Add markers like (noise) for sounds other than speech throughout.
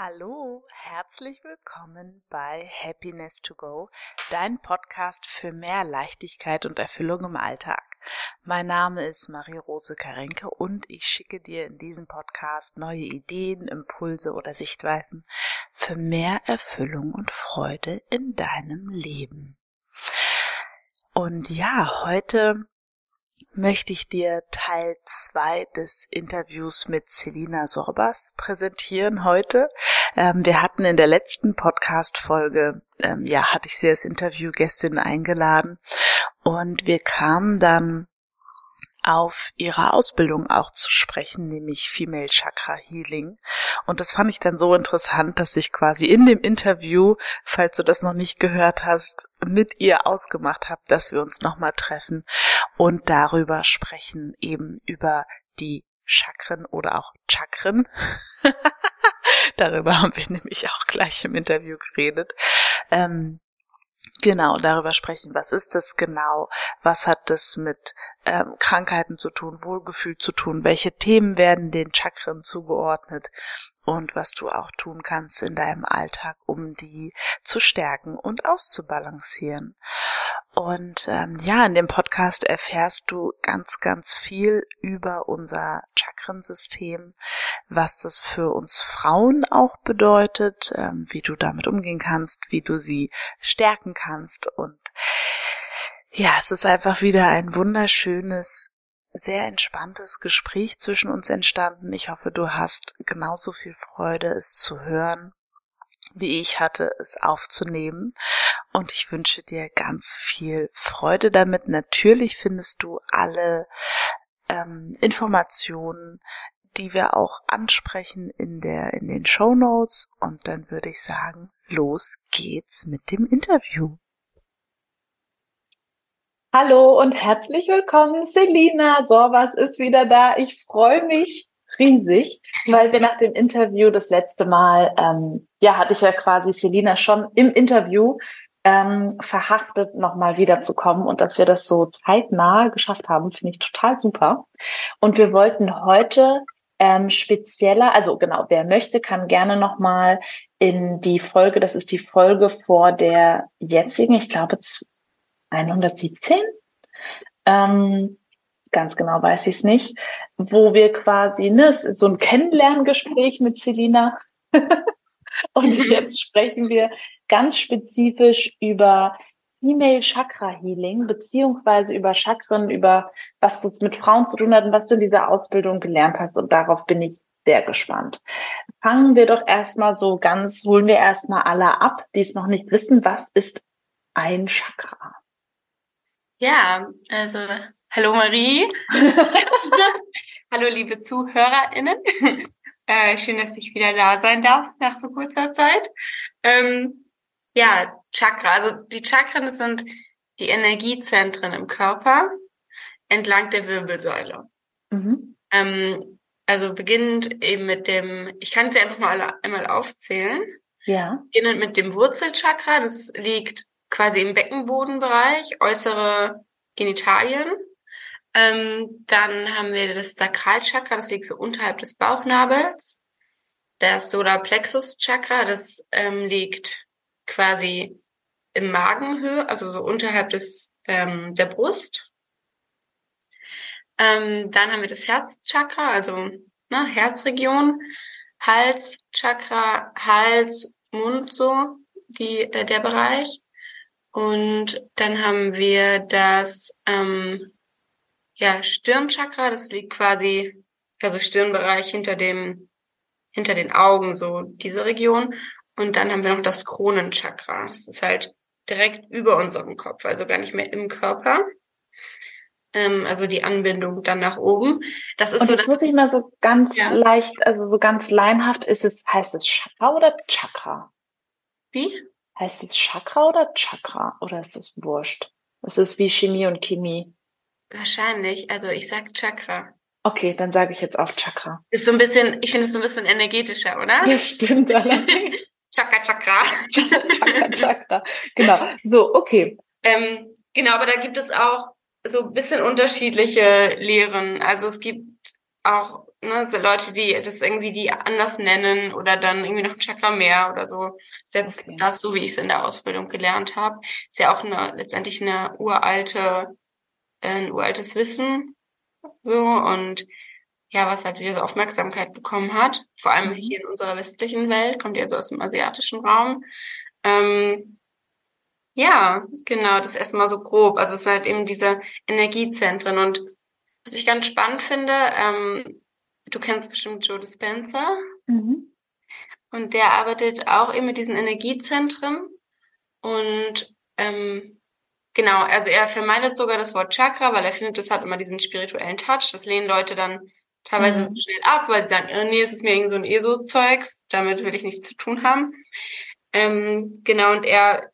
Hallo, herzlich willkommen bei Happiness to Go, dein Podcast für mehr Leichtigkeit und Erfüllung im Alltag. Mein Name ist Marie-Rose Karenke und ich schicke dir in diesem Podcast neue Ideen, Impulse oder Sichtweisen für mehr Erfüllung und Freude in deinem Leben. Und ja, heute möchte ich dir Teil 2 des Interviews mit Selina Sorbas präsentieren heute. Ähm, wir hatten in der letzten Podcast-Folge, ähm, ja, hatte ich sie als Interviewgästin eingeladen und wir kamen dann auf ihre Ausbildung auch zu sprechen, nämlich Female Chakra Healing. Und das fand ich dann so interessant, dass ich quasi in dem Interview, falls du das noch nicht gehört hast, mit ihr ausgemacht habe, dass wir uns nochmal treffen und darüber sprechen, eben über die Chakren oder auch Chakren. (laughs) darüber haben wir nämlich auch gleich im Interview geredet. Ähm, Genau, darüber sprechen. Was ist das genau? Was hat das mit ähm, Krankheiten zu tun, Wohlgefühl zu tun? Welche Themen werden den Chakren zugeordnet? Und was du auch tun kannst in deinem Alltag, um die zu stärken und auszubalancieren. Und ähm, ja, in dem Podcast erfährst du ganz, ganz viel über unser Chakrensystem, was das für uns Frauen auch bedeutet, ähm, wie du damit umgehen kannst, wie du sie stärken kannst. Und ja, es ist einfach wieder ein wunderschönes, sehr entspanntes Gespräch zwischen uns entstanden. Ich hoffe, du hast genauso viel Freude, es zu hören wie ich hatte, es aufzunehmen. Und ich wünsche dir ganz viel Freude damit. Natürlich findest du alle ähm, Informationen, die wir auch ansprechen in der in den Show Notes. Und dann würde ich sagen, los geht's mit dem Interview. Hallo und herzlich willkommen. Selina Sorwas ist wieder da. Ich freue mich riesig, weil wir nach dem Interview das letzte Mal, ähm, ja, hatte ich ja quasi Selina schon im Interview ähm, verhaftet, nochmal wiederzukommen und dass wir das so zeitnah geschafft haben, finde ich total super. Und wir wollten heute ähm, spezieller, also genau, wer möchte, kann gerne nochmal in die Folge, das ist die Folge vor der jetzigen, ich glaube 117, ähm, ganz genau weiß ich es nicht, wo wir quasi, ne, es ist so ein Kennenlerngespräch mit Selina. (laughs) Und jetzt sprechen wir ganz spezifisch über Female Chakra Healing, beziehungsweise über Chakren, über was das mit Frauen zu tun hat und was du in dieser Ausbildung gelernt hast. Und darauf bin ich sehr gespannt. Fangen wir doch erstmal so ganz, holen wir erstmal alle ab, die es noch nicht wissen, was ist ein Chakra? Ja, also Hallo Marie. (laughs) Hallo liebe ZuhörerInnen. Äh, schön, dass ich wieder da sein darf nach so kurzer Zeit. Ähm, ja, Chakra. Also die Chakren das sind die Energiezentren im Körper entlang der Wirbelsäule. Mhm. Ähm, also beginnend eben mit dem, ich kann sie einfach mal einmal aufzählen. Ja. Beginnend mit dem Wurzelchakra, das liegt quasi im Beckenbodenbereich, äußere Genitalien. Ähm, dann haben wir das Sakralchakra, das liegt so unterhalb des Bauchnabels. Das Solarplexus-Chakra, das ähm, liegt quasi im Magenhöhe, also so unterhalb des ähm, der Brust. Ähm, dann haben wir das Herzchakra, also ne, Herzregion, Halschakra, Hals, Mund so, die, äh, der Bereich. Und dann haben wir das ähm, ja, Stirnchakra, das liegt quasi, also Stirnbereich hinter dem, hinter den Augen, so diese Region. Und dann haben wir noch das Kronenchakra. Das ist halt direkt über unserem Kopf, also gar nicht mehr im Körper. Ähm, also die Anbindung dann nach oben. Das ist Und so. Das muss ich mal so ganz ja. leicht, also so ganz leinhaft, ist es, heißt es Chakra oder Chakra? Wie? Heißt es Chakra oder Chakra? Oder ist es wurscht? Es ist wie Chemie und Chemie. Wahrscheinlich. Also ich sag Chakra. Okay, dann sage ich jetzt auch Chakra. Ist so ein bisschen, ich finde es so ein bisschen energetischer, oder? (laughs) Das stimmt allerdings. (laughs) Chakra, (laughs) Chakra. Chakra, Chakra. Genau. So, okay. Ähm, genau, aber da gibt es auch so ein bisschen unterschiedliche Lehren. Also es gibt auch ne, so Leute, die das irgendwie die anders nennen oder dann irgendwie noch ein Chakra mehr oder so. Ist jetzt okay. das, so wie ich es in der Ausbildung gelernt habe. Ist ja auch eine, letztendlich eine uralte, äh, ein uraltes Wissen. So und ja, was halt wieder so Aufmerksamkeit bekommen hat. Vor allem mhm. hier in unserer westlichen Welt, kommt ja so aus dem asiatischen Raum. Ähm, ja, genau, das erstmal so grob. Also es sind halt eben diese Energiezentren und was ich ganz spannend finde, ähm, du kennst bestimmt Joe Dispenza. Mhm. Und der arbeitet auch eben mit diesen Energiezentren. Und ähm, genau, also er vermeidet sogar das Wort Chakra, weil er findet, das hat immer diesen spirituellen Touch. Das lehnen Leute dann teilweise mhm. so schnell ab, weil sie sagen, nee, es ist mir irgendwie so ein ESO-Zeugs, damit will ich nichts zu tun haben. Ähm, genau, und er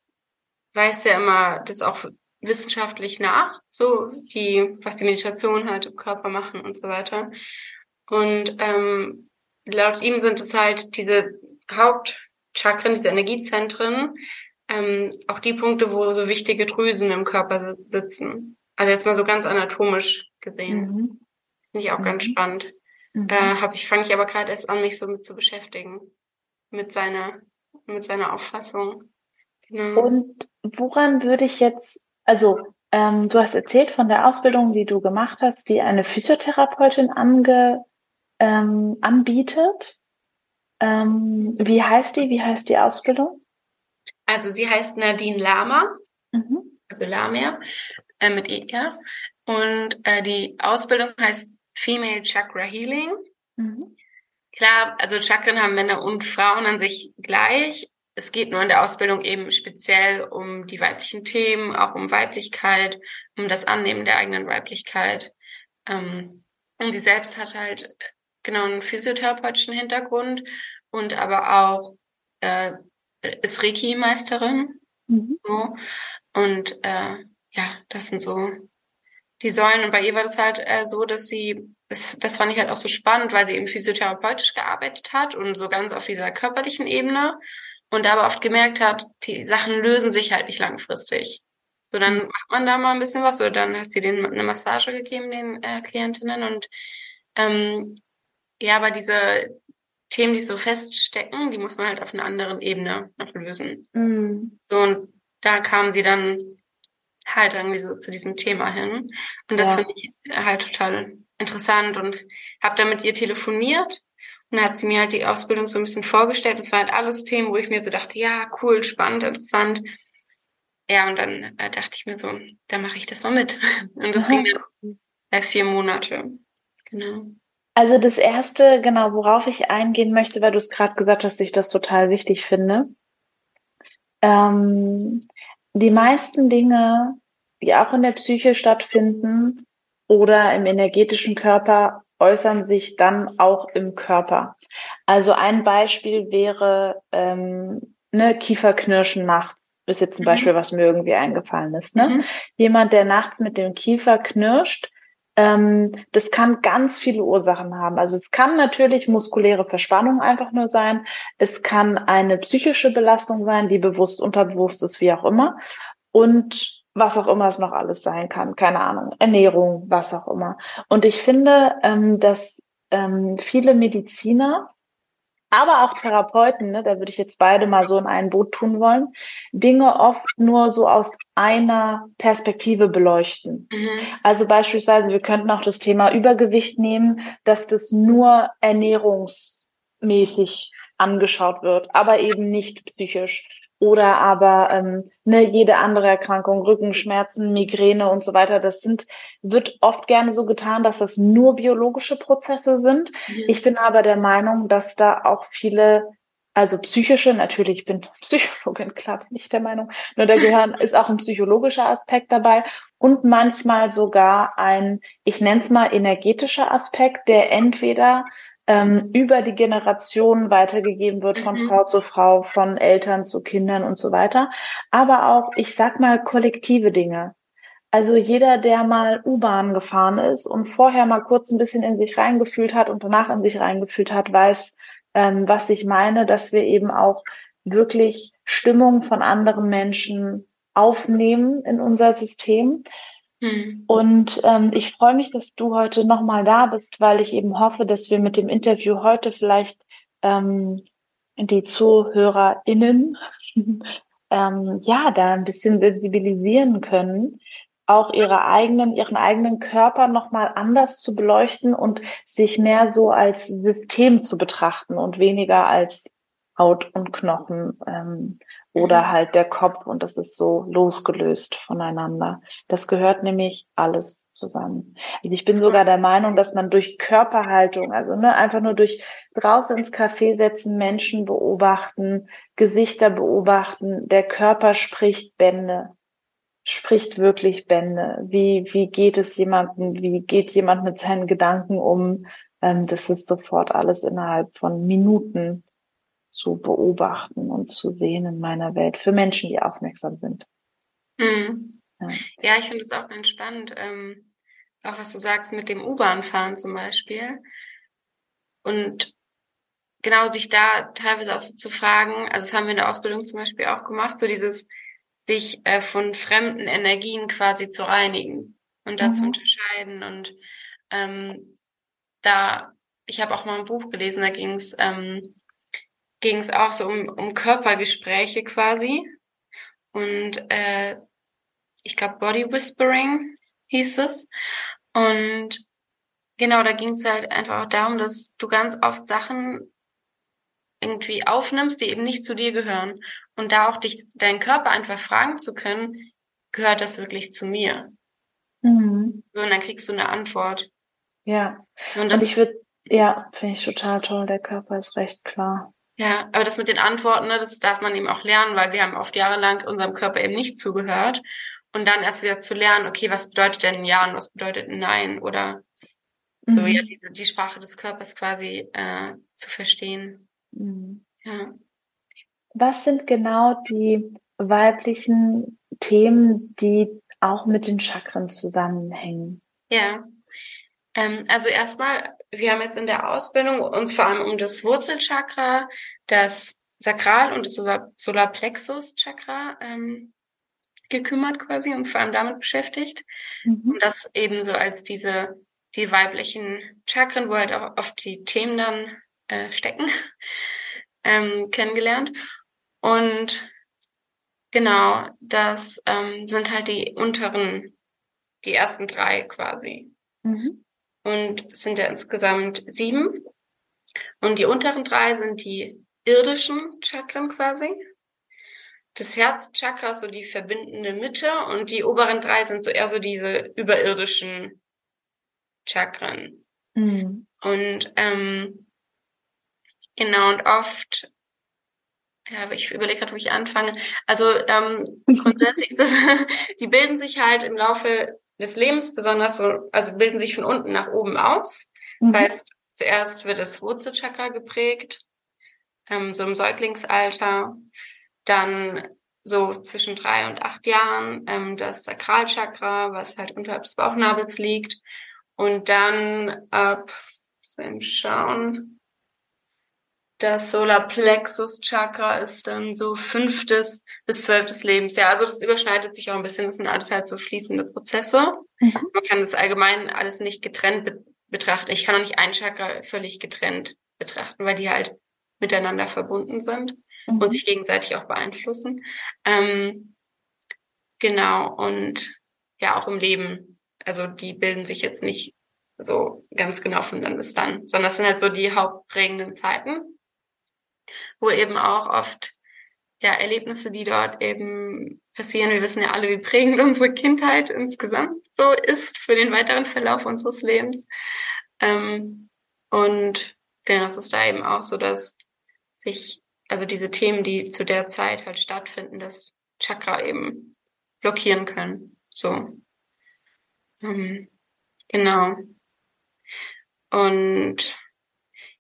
weiß ja immer das auch wissenschaftlich nach, so die, was die Meditation halt im Körper machen und so weiter. Und ähm, laut ihm sind es halt diese Hauptchakren, diese Energiezentren, ähm, auch die Punkte, wo so wichtige Drüsen im Körper sitzen. Also jetzt mal so ganz anatomisch gesehen. Mhm. Finde ich auch mhm. ganz spannend. Mhm. Äh, hab ich, fange ich aber gerade erst an, mich so mit zu beschäftigen. Mit seiner, mit seiner Auffassung. Genau. Und woran würde ich jetzt also ähm, du hast erzählt von der Ausbildung, die du gemacht hast, die eine Physiotherapeutin ange, ähm, anbietet. Ähm, wie heißt die? Wie heißt die Ausbildung? Also sie heißt Nadine Lama, mhm. also Lamia äh, mit ER. Und äh, die Ausbildung heißt Female Chakra Healing. Mhm. Klar, also Chakren haben Männer und Frauen an sich gleich, es geht nur in der Ausbildung eben speziell um die weiblichen Themen, auch um Weiblichkeit, um das Annehmen der eigenen Weiblichkeit. Ähm, und sie selbst hat halt genau einen physiotherapeutischen Hintergrund und aber auch äh, ist Reiki-Meisterin. Mhm. So. Und äh, ja, das sind so die Säulen. Und bei ihr war das halt äh, so, dass sie, das, das fand ich halt auch so spannend, weil sie eben physiotherapeutisch gearbeitet hat und so ganz auf dieser körperlichen Ebene und aber oft gemerkt hat, die Sachen lösen sich halt nicht langfristig. So, dann mhm. macht man da mal ein bisschen was oder dann hat sie denen eine Massage gegeben, den äh, Klientinnen und ähm, ja, aber diese Themen, die so feststecken, die muss man halt auf einer anderen Ebene noch lösen. Mhm. So, und da kam sie dann halt irgendwie so zu diesem Thema hin. Und das ja. finde ich halt total interessant und habe dann mit ihr telefoniert und dann hat sie mir halt die Ausbildung so ein bisschen vorgestellt. Das war halt alles Themen, wo ich mir so dachte, ja, cool, spannend, interessant. Ja, und dann äh, dachte ich mir so, da mache ich das mal mit. (laughs) Und das Aha. ging dann äh, vier Monate. Genau. Also das erste, genau, worauf ich eingehen möchte, weil du es gerade gesagt hast, ich das total wichtig finde. Ähm, die meisten Dinge, die auch in der Psyche stattfinden oder im energetischen Körper, äußern sich dann auch im Körper. Also ein Beispiel wäre ähm, ne, Kieferknirschen nachts. Ist jetzt ein mhm. Beispiel, was mir irgendwie eingefallen ist. Ne? Mhm. Jemand, der nachts mit dem Kiefer knirscht, das kann ganz viele Ursachen haben. Also es kann natürlich muskuläre Verspannung einfach nur sein. Es kann eine psychische Belastung sein, die bewusst, unterbewusst ist, wie auch immer. Und was auch immer es noch alles sein kann, keine Ahnung, Ernährung, was auch immer. Und ich finde, ähm, dass ähm, viele Mediziner, aber auch Therapeuten, ne, da würde ich jetzt beide mal so in ein Boot tun wollen, Dinge oft nur so aus einer Perspektive beleuchten. Mhm. Also beispielsweise, wir könnten auch das Thema Übergewicht nehmen, dass das nur ernährungsmäßig angeschaut wird, aber eben nicht psychisch oder aber ähm, ne, jede andere Erkrankung, Rückenschmerzen, Migräne und so weiter, das sind, wird oft gerne so getan, dass das nur biologische Prozesse sind. Mhm. Ich bin aber der Meinung, dass da auch viele, also psychische, natürlich, ich bin (laughs) Psychologin, klar bin ich der Meinung, nur da gehören, (laughs) ist auch ein psychologischer Aspekt dabei und manchmal sogar ein, ich nenne es mal energetischer Aspekt, der entweder ähm, über die Generation weitergegeben wird von mhm. Frau zu Frau, von Eltern zu Kindern und so weiter. Aber auch, ich sag mal, kollektive Dinge. Also jeder, der mal U-Bahn gefahren ist und vorher mal kurz ein bisschen in sich reingefühlt hat und danach in sich reingefühlt hat, weiß, ähm, was ich meine, dass wir eben auch wirklich Stimmung von anderen Menschen aufnehmen in unser System. Mhm. Und ähm, ich freue mich, dass du heute nochmal da bist, weil ich eben hoffe, dass wir mit dem Interview heute vielleicht ähm, die ZuhörerInnen (laughs) ähm, ja da ein bisschen sensibilisieren können, auch ihre eigenen, ihren eigenen Körper nochmal anders zu beleuchten und sich mehr so als System zu betrachten und weniger als Haut und Knochen ähm, oder mhm. halt der Kopf und das ist so losgelöst voneinander. Das gehört nämlich alles zusammen. Also ich bin sogar der Meinung, dass man durch Körperhaltung, also ne, einfach nur durch draußen ins Café setzen, Menschen beobachten, Gesichter beobachten, der Körper spricht Bände, spricht wirklich Bände. Wie, wie geht es jemandem, wie geht jemand mit seinen Gedanken um? Ähm, das ist sofort alles innerhalb von Minuten zu beobachten und zu sehen in meiner Welt für Menschen, die aufmerksam sind. Mhm. Ja. ja. ich finde es auch ganz spannend, ähm, auch was du sagst mit dem U-Bahn-Fahren zum Beispiel. Und genau sich da teilweise auch so zu fragen, also das haben wir in der Ausbildung zum Beispiel auch gemacht, so dieses sich äh, von fremden Energien quasi zu reinigen und da mhm. zu unterscheiden. Und ähm, da, ich habe auch mal ein Buch gelesen, da ging es ähm, ging es auch so um, um Körpergespräche quasi. Und äh, ich glaube Body Whispering hieß es. Und genau, da ging es halt einfach auch darum, dass du ganz oft Sachen irgendwie aufnimmst, die eben nicht zu dir gehören. Und da auch dich, deinen Körper einfach fragen zu können, gehört das wirklich zu mir? Mhm. So, und dann kriegst du eine Antwort. Ja. Und, das, und ich würde, ja, finde ich total toll. Der Körper ist recht klar. Ja, aber das mit den Antworten, ne, das darf man eben auch lernen, weil wir haben oft jahrelang unserem Körper eben nicht zugehört. Und dann erst wieder zu lernen, okay, was bedeutet denn Ja und was bedeutet Nein? Oder mhm. so, ja, diese, die Sprache des Körpers quasi äh, zu verstehen. Mhm. Ja. Was sind genau die weiblichen Themen, die auch mit den Chakren zusammenhängen? Ja, also erstmal, wir haben jetzt in der Ausbildung uns vor allem um das Wurzelchakra, das Sakral und das Solarplexus-Chakra ähm, gekümmert quasi, uns vor allem damit beschäftigt. Mhm. Und das eben so als diese, die weiblichen Chakren, wo halt auch oft die Themen dann äh, stecken, (laughs) ähm, kennengelernt. Und genau, das ähm, sind halt die unteren, die ersten drei quasi. Mhm und es sind ja insgesamt sieben. Und die unteren drei sind die irdischen Chakren quasi. Das Herzchakra ist so die verbindende Mitte und die oberen drei sind so eher so diese überirdischen Chakren. Mhm. Und ähm, genau, und oft, ja, ich überlege gerade, wo ich anfange. Also ähm, grundsätzlich (laughs) ist das, die bilden sich halt im Laufe des Lebens besonders so, also bilden sich von unten nach oben aus. Das mhm. heißt, zuerst wird das Wurzelchakra geprägt, ähm, so im Säuglingsalter, dann so zwischen drei und acht Jahren ähm, das Sakralchakra, was halt unterhalb des Bauchnabels liegt, und dann ab, so im Schauen, das Solarplexus Chakra ist dann so fünftes bis zwölftes Lebensjahr. Also das überschneidet sich auch ein bisschen. Das sind alles halt so fließende Prozesse. Mhm. Man kann das allgemein alles nicht getrennt be betrachten. Ich kann auch nicht ein Chakra völlig getrennt betrachten, weil die halt miteinander verbunden sind mhm. und sich gegenseitig auch beeinflussen. Ähm, genau. Und ja, auch im Leben. Also die bilden sich jetzt nicht so ganz genau von dann bis dann, sondern das sind halt so die hauptprägenden Zeiten wo eben auch oft ja Erlebnisse, die dort eben passieren. Wir wissen ja alle, wie prägend (laughs) unsere Kindheit insgesamt so ist für den weiteren Verlauf unseres Lebens. Ähm, und genau, es ist da eben auch so, dass sich, also diese Themen, die zu der Zeit halt stattfinden, das Chakra eben blockieren können. So. Ähm, genau. Und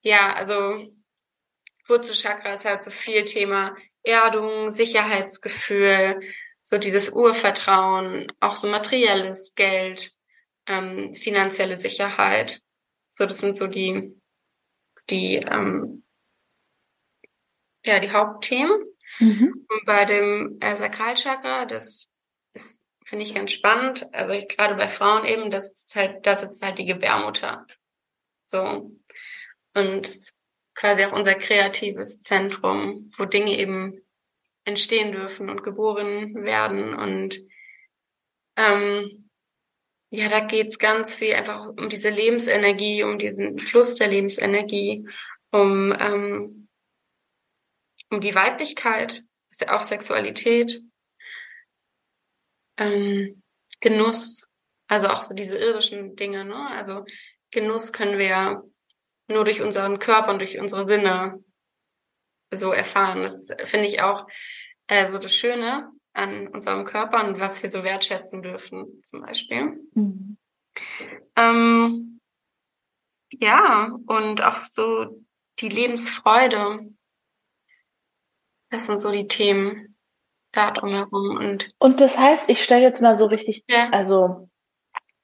ja, also Wurzelchakra ist halt so viel Thema Erdung, Sicherheitsgefühl, so dieses Urvertrauen, auch so materielles Geld, ähm, finanzielle Sicherheit. So, das sind so die, die, ähm, ja, die Hauptthemen. Mhm. Und bei dem äh, Sakralchakra, das ist finde ich ganz spannend. Also ich, gerade bei Frauen eben, das ist halt, da sitzt halt die Gebärmutter. So. Und das quasi auch unser kreatives Zentrum, wo Dinge eben entstehen dürfen und geboren werden. Und ähm, ja, da geht's ganz viel einfach um diese Lebensenergie, um diesen Fluss der Lebensenergie, um, ähm, um die Weiblichkeit, ist ja auch Sexualität, ähm, Genuss, also auch so diese irdischen Dinge, ne? Also Genuss können wir nur durch unseren Körper und durch unsere Sinne so erfahren. Das finde ich auch äh, so das Schöne an unserem Körper und was wir so wertschätzen dürfen, zum Beispiel. Mhm. Ähm, ja, und auch so die Lebensfreude. Das sind so die Themen da drumherum. Und, und das heißt, ich stelle jetzt mal so richtig, ja. also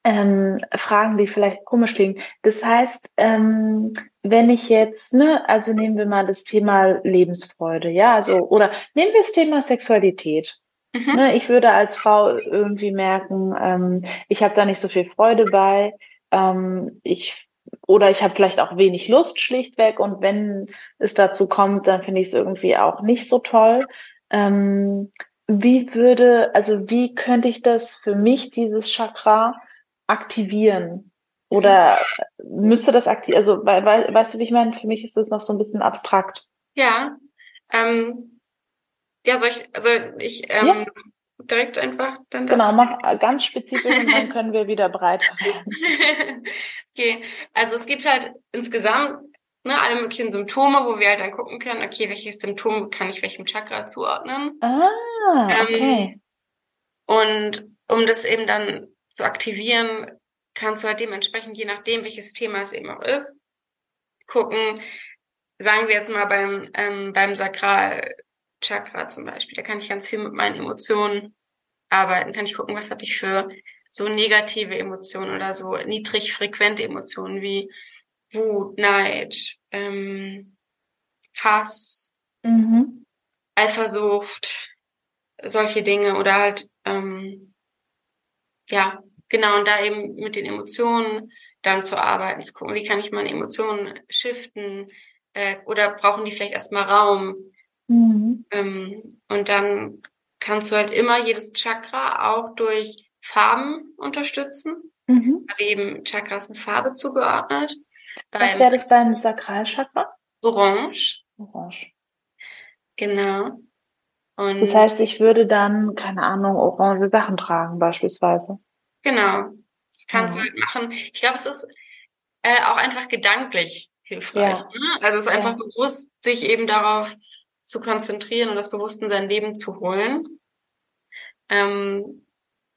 ähm, Fragen, die vielleicht komisch klingen. Das heißt, ähm, wenn ich jetzt, ne, also nehmen wir mal das Thema Lebensfreude, ja, also, oder nehmen wir das Thema Sexualität. Mhm. Ne, ich würde als Frau irgendwie merken, ähm, ich habe da nicht so viel Freude bei, ähm, ich oder ich habe vielleicht auch wenig Lust schlichtweg und wenn es dazu kommt, dann finde ich es irgendwie auch nicht so toll. Ähm, wie würde, also wie könnte ich das für mich, dieses Chakra, aktivieren? Oder müsste das aktiv, also we we weißt du, wie ich meine? Für mich ist das noch so ein bisschen abstrakt. Ja. Ähm, ja, soll ich, also ich ähm, ja. direkt einfach dann. Genau, mach ganz spezifisch und dann können wir wieder breiter werden. (laughs) okay, also es gibt halt insgesamt ne, alle möglichen Symptome, wo wir halt dann gucken können, okay, welches Symptom kann ich welchem Chakra zuordnen. Ah, ähm, okay. Ähm, und um das eben dann zu aktivieren, kannst du halt dementsprechend, je nachdem, welches Thema es eben auch ist, gucken, sagen wir jetzt mal beim, ähm, beim Sakralchakra zum Beispiel, da kann ich ganz viel mit meinen Emotionen arbeiten, kann ich gucken, was habe ich für so negative Emotionen oder so niedrig frequente Emotionen wie Wut, Neid, ähm, Hass, mhm. Eifersucht, solche Dinge oder halt ähm, ja Genau, und da eben mit den Emotionen dann zu arbeiten, zu gucken, wie kann ich meine Emotionen shiften äh, oder brauchen die vielleicht erstmal Raum. Mhm. Ähm, und dann kannst du halt immer jedes Chakra auch durch Farben unterstützen. Mhm. Also eben Chakras eine Farbe zugeordnet. Was wäre das beim Sakralchakra? Orange. Orange. Genau. Und das heißt, ich würde dann, keine Ahnung, orange Sachen tragen beispielsweise. Genau. Das kannst ja. du halt machen. Ich glaube, es ist äh, auch einfach gedanklich hilfreich. Ja. Ne? Also es ist einfach ja. bewusst, sich eben darauf zu konzentrieren und das Bewusst in sein Leben zu holen. Ähm,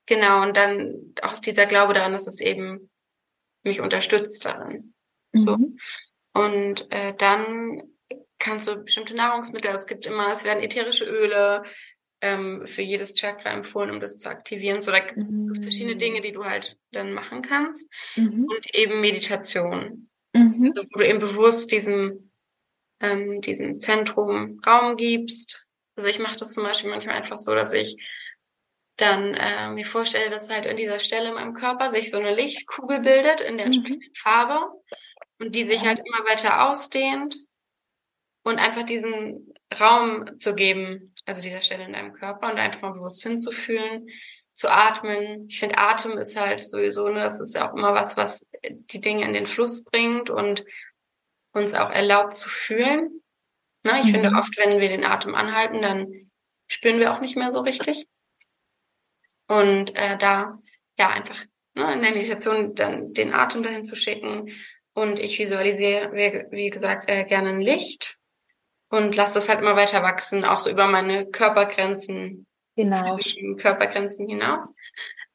genau, und dann auch dieser Glaube daran, dass es eben mich unterstützt darin. Mhm. So. Und äh, dann kannst du bestimmte Nahrungsmittel, es gibt immer, es werden ätherische Öle, ähm, für jedes Chakra empfohlen, um das zu aktivieren. So, da gibt es mhm. verschiedene Dinge, die du halt dann machen kannst. Mhm. Und eben Meditation. Mhm. Also, wo du eben bewusst diesem, ähm, diesem Zentrum Raum gibst. Also ich mache das zum Beispiel manchmal einfach so, dass ich dann äh, mir vorstelle, dass halt an dieser Stelle in meinem Körper sich so eine Lichtkugel bildet in der mhm. entsprechenden Farbe und die sich halt immer weiter ausdehnt und einfach diesen Raum zu geben, also dieser Stelle in deinem Körper und einfach mal bewusst hinzufühlen, zu atmen. Ich finde, Atem ist halt sowieso, ne, das ist ja auch immer was, was die Dinge in den Fluss bringt und uns auch erlaubt zu fühlen. Ne, ich mhm. finde oft, wenn wir den Atem anhalten, dann spüren wir auch nicht mehr so richtig. Und äh, da ja einfach ne, in der Meditation dann den Atem dahin zu schicken. Und ich visualisiere, wie, wie gesagt, äh, gerne ein Licht und lasse das halt immer weiter wachsen, auch so über meine Körpergrenzen, hinaus. Körpergrenzen hinaus.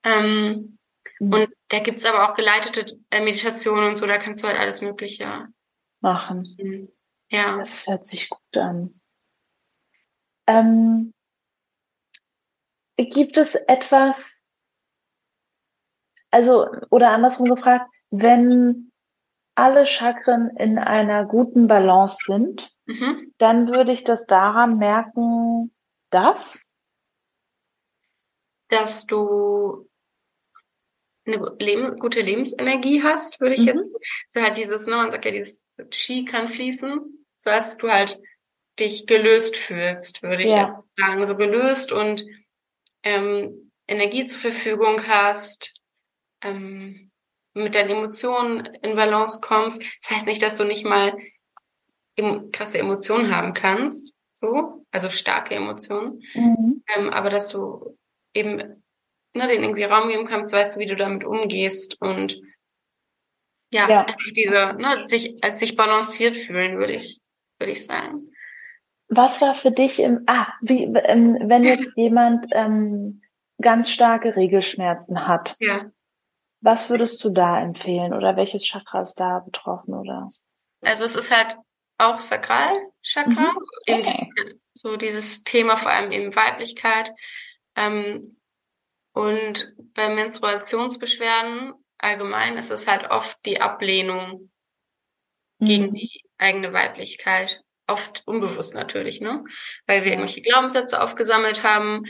Ähm, mhm. Und da gibt's aber auch geleitete äh, Meditationen und so, da kannst du halt alles Mögliche machen. Mhm. Ja. Das hört sich gut an. Ähm, gibt es etwas, also, oder andersrum gefragt, wenn alle Chakren in einer guten Balance sind, mhm. dann würde ich das daran merken, dass dass du eine gute Lebensenergie hast, würde ich mhm. jetzt. So halt dieses, ne, man sagt ja, dieses Ski kann fließen, so dass du halt dich gelöst fühlst, würde ich ja. jetzt sagen. So gelöst und ähm, Energie zur Verfügung hast, ähm, mit deinen Emotionen in Balance kommst. Das heißt nicht, dass du nicht mal krasse Emotionen haben kannst, so, also starke Emotionen, mhm. ähm, aber dass du eben ne, den irgendwie Raum geben kannst, weißt du, wie du damit umgehst und ja, ja. diese, ne, sich, als sich balanciert fühlen, würde ich, würde ich sagen. Was war für dich im, ah, wie, ähm, wenn jetzt (laughs) jemand ähm, ganz starke Regelschmerzen hat, ja. Was würdest du da empfehlen oder welches Chakra ist da betroffen oder? Also es ist halt auch Sakralchakra, mhm. okay. so dieses Thema vor allem eben Weiblichkeit. Ähm, und bei Menstruationsbeschwerden allgemein ist es halt oft die Ablehnung mhm. gegen die eigene Weiblichkeit. Oft unbewusst natürlich, ne? Weil wir irgendwelche Glaubenssätze aufgesammelt haben.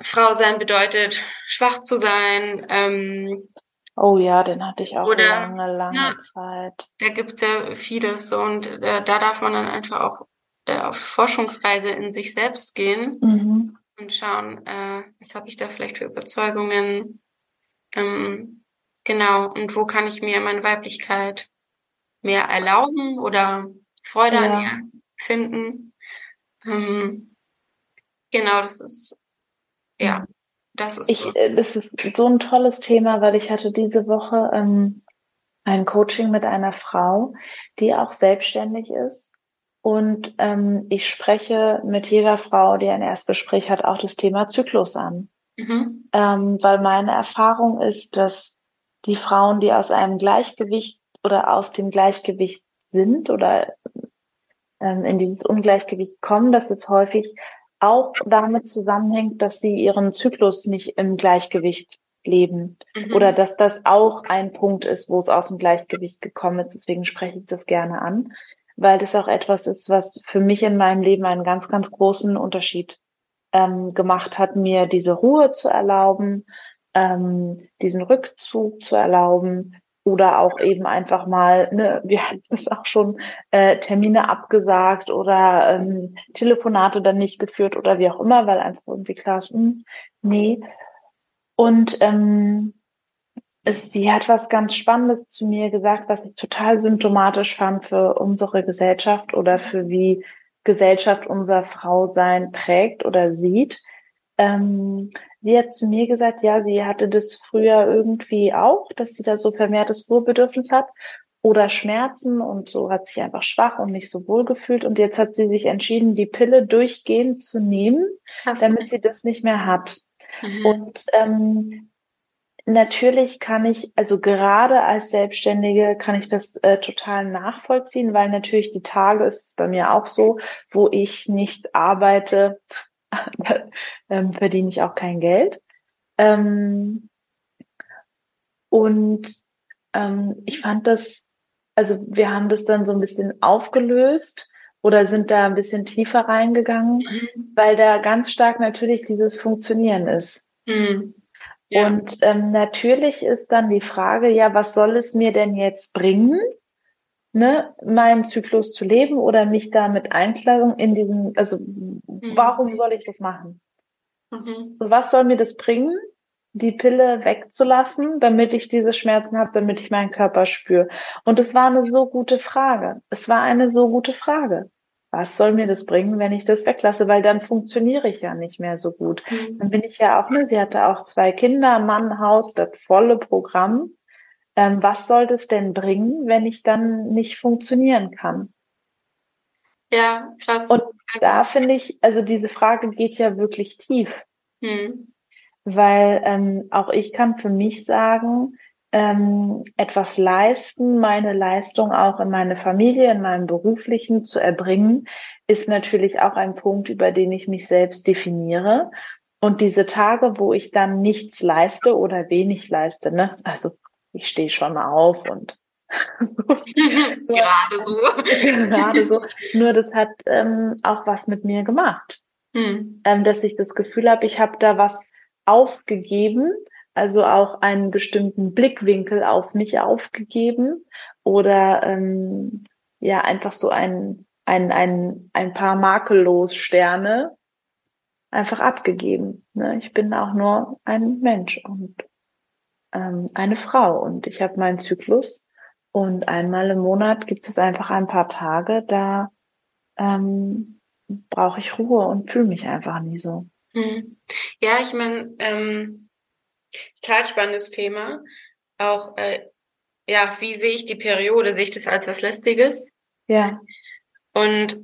Frau sein bedeutet, schwach zu sein, ähm, Oh ja, den hatte ich auch Oder, lange, lange ja, Zeit. Da gibt es ja vieles und äh, da darf man dann einfach auch äh, auf Forschungsreise in sich selbst gehen mhm. und schauen, äh, was habe ich da vielleicht für Überzeugungen, ähm, genau, und wo kann ich mir meine Weiblichkeit mehr erlauben oder Freude ja. an ihr finden. Ähm, genau, das ist ja. Das ist, ich, so. Äh, das ist so ein tolles Thema, weil ich hatte diese Woche ähm, ein Coaching mit einer Frau, die auch selbstständig ist. Und ähm, ich spreche mit jeder Frau, die ein Erstgespräch hat, auch das Thema Zyklus an. Mhm. Ähm, weil meine Erfahrung ist, dass die Frauen, die aus einem Gleichgewicht oder aus dem Gleichgewicht sind oder ähm, in dieses Ungleichgewicht kommen, dass es häufig auch damit zusammenhängt, dass sie ihren Zyklus nicht im Gleichgewicht leben mhm. oder dass das auch ein Punkt ist, wo es aus dem Gleichgewicht gekommen ist. Deswegen spreche ich das gerne an, weil das auch etwas ist, was für mich in meinem Leben einen ganz, ganz großen Unterschied ähm, gemacht hat, mir diese Ruhe zu erlauben, ähm, diesen Rückzug zu erlauben, oder auch eben einfach mal, ne, wir hatten (laughs) es auch schon, äh, Termine abgesagt oder ähm, Telefonate dann nicht geführt oder wie auch immer, weil einfach irgendwie klar ist, mh, hm, nee. Und ähm, es, sie hat was ganz Spannendes zu mir gesagt, was ich total symptomatisch fand für unsere Gesellschaft oder für wie Gesellschaft unser Frausein prägt oder sieht. Ähm, sie hat zu mir gesagt, ja, sie hatte das früher irgendwie auch, dass sie da so vermehrtes Ruhebedürfnis hat oder Schmerzen und so hat sich einfach schwach und nicht so wohl gefühlt und jetzt hat sie sich entschieden, die Pille durchgehend zu nehmen, Hast damit sie das nicht mehr hat. Mhm. Und ähm, natürlich kann ich, also gerade als Selbstständige kann ich das äh, total nachvollziehen, weil natürlich die Tage ist bei mir auch so, wo ich nicht arbeite, (laughs) ähm, verdiene ich auch kein Geld. Ähm, und ähm, ich fand das, also wir haben das dann so ein bisschen aufgelöst oder sind da ein bisschen tiefer reingegangen, mhm. weil da ganz stark natürlich dieses Funktionieren ist. Mhm. Ja. Und ähm, natürlich ist dann die Frage, ja, was soll es mir denn jetzt bringen, ne, meinen Zyklus zu leben oder mich da mit Einklassung in diesen, also mhm. warum soll ich das machen? Mhm. So, was soll mir das bringen, die Pille wegzulassen, damit ich diese Schmerzen habe, damit ich meinen Körper spüre? Und es war eine so gute Frage. Es war eine so gute Frage. Was soll mir das bringen, wenn ich das weglasse? Weil dann funktioniere ich ja nicht mehr so gut. Mhm. Dann bin ich ja auch, ne, sie hatte auch zwei Kinder, Mann, Haus, das volle Programm ähm, was soll das denn bringen, wenn ich dann nicht funktionieren kann? Ja, krass. Und da finde ich, also diese Frage geht ja wirklich tief. Hm. Weil ähm, auch ich kann für mich sagen, ähm, etwas leisten, meine Leistung auch in meine Familie, in meinem beruflichen zu erbringen, ist natürlich auch ein Punkt, über den ich mich selbst definiere. Und diese Tage, wo ich dann nichts leiste oder wenig leiste, ne? also ich stehe schon auf und (laughs) gerade so. (laughs) gerade so. Nur das hat ähm, auch was mit mir gemacht. Hm. Ähm, dass ich das Gefühl habe, ich habe da was aufgegeben, also auch einen bestimmten Blickwinkel auf mich aufgegeben oder ähm, ja einfach so ein ein ein ein paar makellos Sterne einfach abgegeben. Ne? Ich bin auch nur ein Mensch und ähm, eine Frau und ich habe meinen Zyklus und einmal im Monat gibt es einfach ein paar Tage, da ähm, brauche ich Ruhe und fühle mich einfach nie so. Hm. Ja, ich meine, ähm, total spannendes Thema. Auch, äh, ja, wie sehe ich die Periode? Sehe ich das als was Lästiges? Ja. Und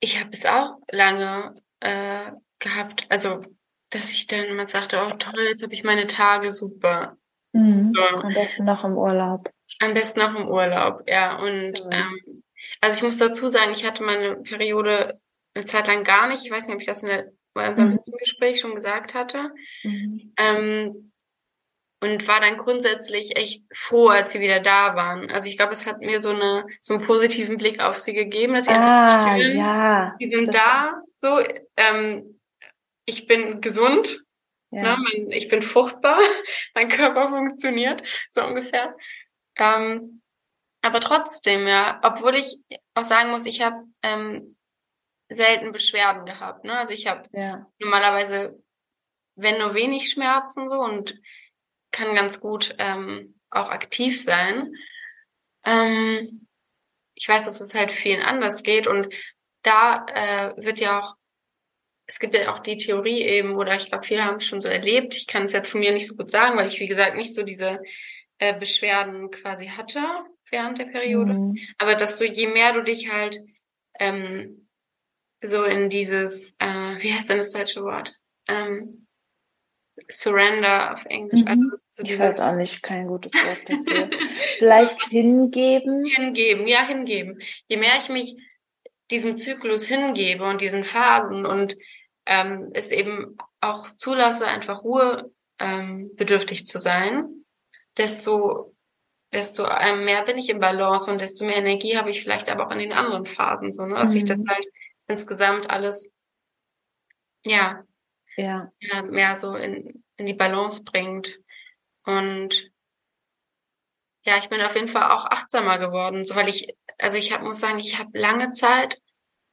ich habe es auch lange äh, gehabt, also dass ich dann immer sagte, oh toll, jetzt habe ich meine Tage super. Mhm. So. Am besten noch im Urlaub. Am besten noch im Urlaub, ja. Und mhm. ähm, also ich muss dazu sagen, ich hatte meine Periode eine Zeit lang gar nicht. Ich weiß nicht, ob ich das in, der, in unserem mhm. Gespräch schon gesagt hatte. Mhm. Ähm, und war dann grundsätzlich echt froh, als sie wieder da waren. Also ich glaube, es hat mir so eine so einen positiven Blick auf sie gegeben, dass sie ah, ja, die sind da, so ähm, ich bin gesund, ja. ne, mein, ich bin fruchtbar, (laughs) mein Körper funktioniert so ungefähr. Ähm, aber trotzdem, ja, obwohl ich auch sagen muss, ich habe ähm, selten Beschwerden gehabt. Ne? Also ich habe ja. normalerweise, wenn nur wenig Schmerzen so und kann ganz gut ähm, auch aktiv sein. Ähm, ich weiß, dass es halt vielen anders geht und da äh, wird ja auch, es gibt ja auch die Theorie eben, oder ich glaube, viele haben es schon so erlebt. Ich kann es jetzt von mir nicht so gut sagen, weil ich, wie gesagt, nicht so diese äh, Beschwerden quasi hatte während der Periode. Mhm. Aber dass du, je mehr du dich halt ähm, so in dieses, äh, wie heißt denn das deutsche Wort? Ähm, Surrender auf Englisch. Mhm. Also so ich weiß auch nicht, kein gutes Wort dafür. (laughs) Vielleicht hingeben. Hingeben, ja, hingeben. Je mehr ich mich diesem Zyklus hingebe und diesen Phasen und ähm, es eben auch zulasse, einfach Ruhe ähm, bedürftig zu sein, desto desto ähm, mehr bin ich im Balance und desto mehr Energie habe ich vielleicht aber auch in den anderen Phasen, so, ne? dass mhm. sich das halt insgesamt alles, ja, ja. ja mehr so in, in die Balance bringt. Und ja, ich bin auf jeden Fall auch achtsamer geworden, so weil ich, also ich hab, muss sagen, ich habe lange Zeit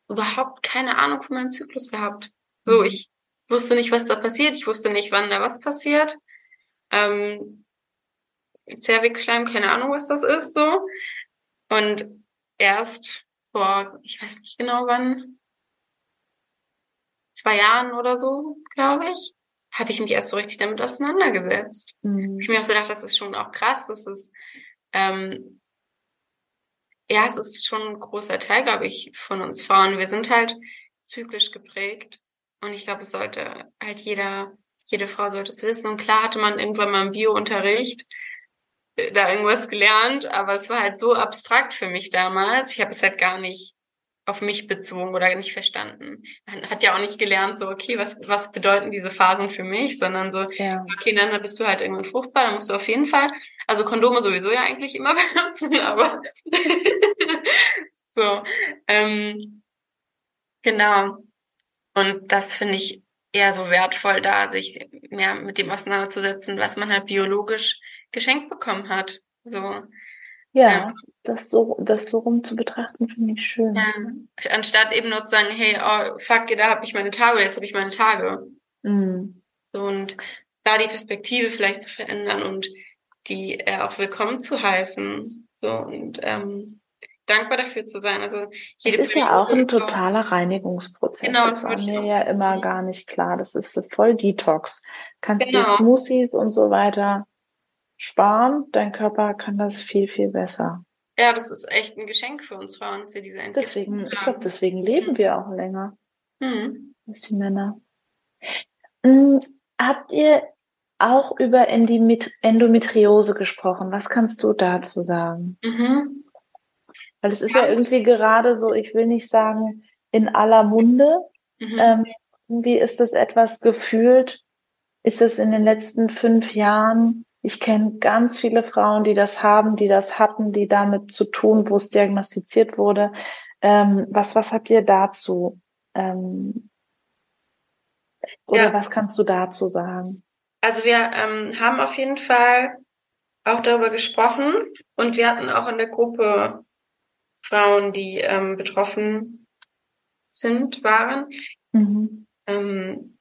überhaupt keine Ahnung von meinem Zyklus gehabt. So, ich wusste nicht, was da passiert, ich wusste nicht, wann da was passiert. Ähm, Zervixschleim, keine Ahnung, was das ist, so. Und erst vor, ich weiß nicht genau wann, zwei Jahren oder so, glaube ich, habe ich mich erst so richtig damit auseinandergesetzt. Mhm. Ich mir auch so gedacht, das ist schon auch krass, das ist, ähm, ja, es ist schon ein großer Teil, glaube ich, von uns Frauen. Wir sind halt zyklisch geprägt. Und ich glaube, es sollte halt jeder, jede Frau sollte es wissen. Und klar hatte man irgendwann mal im Bio-Unterricht da irgendwas gelernt, aber es war halt so abstrakt für mich damals. Ich habe es halt gar nicht auf mich bezogen oder nicht verstanden. Man hat ja auch nicht gelernt, so, okay, was, was bedeuten diese Phasen für mich, sondern so, ja. okay, dann bist du halt irgendwann fruchtbar, dann musst du auf jeden Fall, also Kondome sowieso ja eigentlich immer (laughs) benutzen, aber (laughs) so, ähm, genau. Und das finde ich eher so wertvoll, da sich mehr mit dem auseinanderzusetzen, was man halt biologisch geschenkt bekommen hat. So. Ja, ja. das so, das so rum zu betrachten, finde ich schön. Ja. Anstatt eben nur zu sagen, hey, oh, fuck, da habe ich meine Tage, jetzt habe ich meine Tage. Mhm. So, und da die Perspektive vielleicht zu verändern und die äh, auch willkommen zu heißen. So, und ähm, dankbar dafür zu sein. Also es ist ja auch ein totaler Reinigungsprozess. Genau, das, das war mir ja immer gar nicht klar. Das ist voll Detox. Kannst genau. dir Smoothies und so weiter sparen. Dein Körper kann das viel, viel besser. Ja, das ist echt ein Geschenk für uns Frauen, dass wir diese Entwicklung Deswegen, ich glaube, deswegen leben mhm. wir auch länger. Mhm. Als die Männer. Hm, habt ihr auch über Endometriose gesprochen? Was kannst du dazu sagen? Mhm. Weil es ist ja. ja irgendwie gerade so, ich will nicht sagen, in aller Munde. Mhm. Ähm, wie ist das etwas gefühlt? Ist es in den letzten fünf Jahren ich kenne ganz viele Frauen, die das haben, die das hatten, die damit zu tun, wo es diagnostiziert wurde. Ähm, was, was habt ihr dazu? Ähm, oder ja. was kannst du dazu sagen? Also wir ähm, haben auf jeden Fall auch darüber gesprochen und wir hatten auch in der Gruppe Frauen, die ähm, betroffen sind, waren. Mhm. Ähm,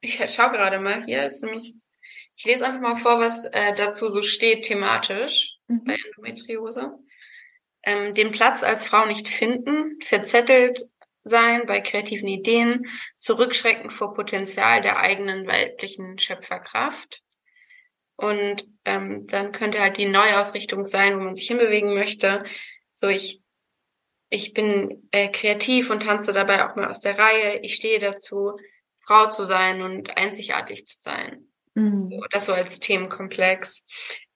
ich schaue gerade mal hier, ist nämlich, ich lese einfach mal vor, was äh, dazu so steht thematisch mhm. bei Endometriose. Ähm, den Platz als Frau nicht finden, verzettelt sein bei kreativen Ideen, zurückschrecken vor Potenzial der eigenen weiblichen Schöpferkraft. Und ähm, dann könnte halt die Neuausrichtung sein, wo man sich hinbewegen möchte. So, ich, ich bin äh, kreativ und tanze dabei auch mal aus der Reihe. Ich stehe dazu, Frau zu sein und einzigartig zu sein. Mhm. So, das so als Themenkomplex.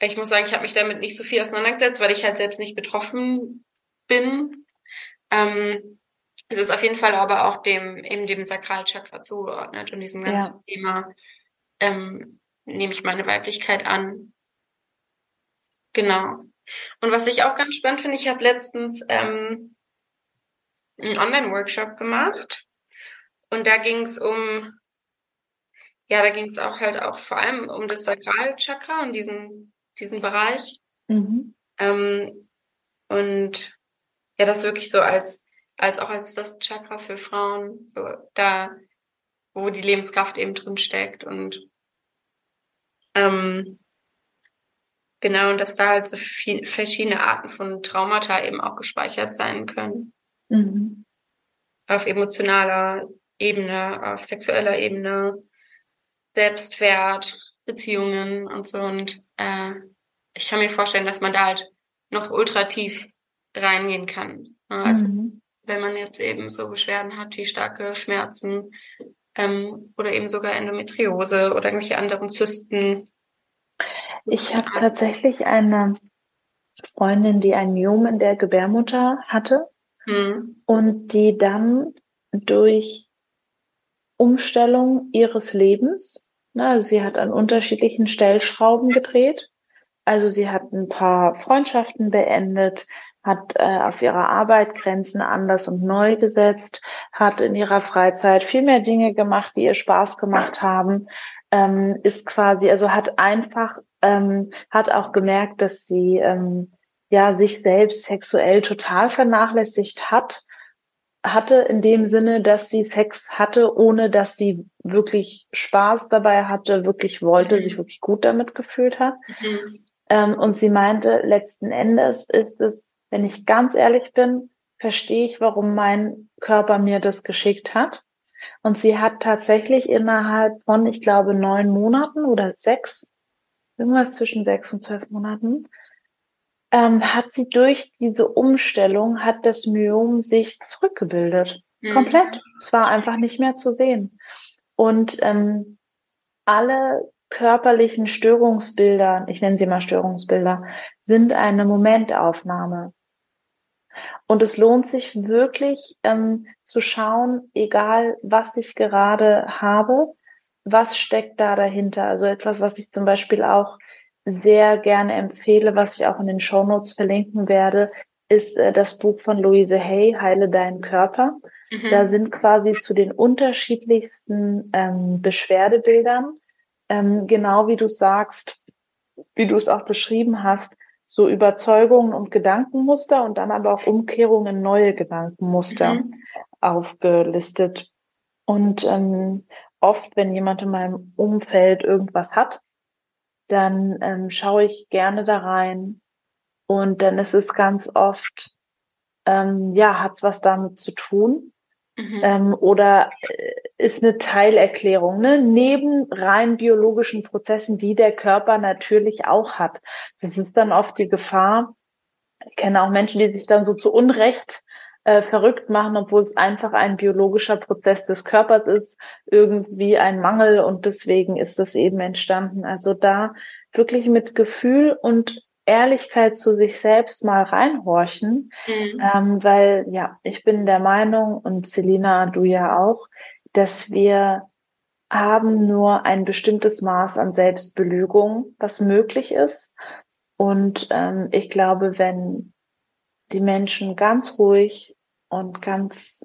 Ich muss sagen, ich habe mich damit nicht so viel auseinandergesetzt, weil ich halt selbst nicht betroffen bin. Ähm, es ist auf jeden Fall aber auch dem, eben dem Sakralchakra zugeordnet und diesem ganzen ja. Thema, ähm, nehme ich meine Weiblichkeit an. Genau. Und was ich auch ganz spannend finde, ich habe letztens ähm, einen Online-Workshop gemacht und da ging es um, ja, da ging es auch halt auch vor allem um das Sakralchakra und diesen, diesen Bereich. Mhm. Ähm, und ja, das wirklich so als, als auch als das Chakra für Frauen, so da, wo die Lebenskraft eben drin steckt und ähm, genau, und dass da halt so viel, verschiedene Arten von Traumata eben auch gespeichert sein können. Mhm. Auf emotionaler Ebene, auf sexueller Ebene, Selbstwert, Beziehungen und so. Und äh, ich kann mir vorstellen, dass man da halt noch ultra tief reingehen kann. Also mhm. wenn man jetzt eben so Beschwerden hat wie starke Schmerzen ähm, oder eben sogar Endometriose oder irgendwelche anderen Zysten. Ich habe tatsächlich eine Freundin, die ein Myom in der Gebärmutter hatte mhm. und die dann durch Umstellung ihres Lebens, ne, also sie hat an unterschiedlichen Stellschrauben gedreht. Also sie hat ein paar Freundschaften beendet, hat äh, auf ihrer Arbeit Grenzen anders und neu gesetzt, hat in ihrer Freizeit viel mehr Dinge gemacht, die ihr Spaß gemacht haben, ähm, ist quasi, also hat einfach, ähm, hat auch gemerkt, dass sie ähm, ja sich selbst sexuell total vernachlässigt hat, hatte in dem Sinne, dass sie Sex hatte, ohne dass sie wirklich Spaß dabei hatte, wirklich wollte, mhm. sich wirklich gut damit gefühlt hat. Mhm. Ähm, und sie meinte, letzten Endes ist es wenn ich ganz ehrlich bin, verstehe ich, warum mein Körper mir das geschickt hat. Und sie hat tatsächlich innerhalb von, ich glaube, neun Monaten oder sechs, irgendwas zwischen sechs und zwölf Monaten, ähm, hat sie durch diese Umstellung, hat das Myom sich zurückgebildet. Mhm. Komplett. Es war einfach nicht mehr zu sehen. Und ähm, alle körperlichen Störungsbilder, ich nenne sie mal Störungsbilder, sind eine Momentaufnahme. Und es lohnt sich wirklich ähm, zu schauen, egal was ich gerade habe, was steckt da dahinter. Also etwas, was ich zum Beispiel auch sehr gerne empfehle, was ich auch in den Show Notes verlinken werde, ist äh, das Buch von Louise Hay, Heile deinen Körper. Mhm. Da sind quasi zu den unterschiedlichsten ähm, Beschwerdebildern, ähm, genau wie du sagst, wie du es auch beschrieben hast, so Überzeugungen und Gedankenmuster und dann aber auch Umkehrungen, neue Gedankenmuster mhm. aufgelistet. Und ähm, oft, wenn jemand in meinem Umfeld irgendwas hat, dann ähm, schaue ich gerne da rein. Und dann ist es ganz oft, ähm, ja, hat's was damit zu tun. Mhm. Ähm, oder äh, ist eine Teilerklärung, ne? neben rein biologischen Prozessen, die der Körper natürlich auch hat. Das ist dann oft die Gefahr. Ich kenne auch Menschen, die sich dann so zu Unrecht äh, verrückt machen, obwohl es einfach ein biologischer Prozess des Körpers ist, irgendwie ein Mangel und deswegen ist es eben entstanden. Also da wirklich mit Gefühl und Ehrlichkeit zu sich selbst mal reinhorchen, mhm. ähm, weil ja, ich bin der Meinung und Selina, du ja auch, dass wir haben nur ein bestimmtes Maß an Selbstbelügung, was möglich ist. Und ähm, ich glaube, wenn die Menschen ganz ruhig und ganz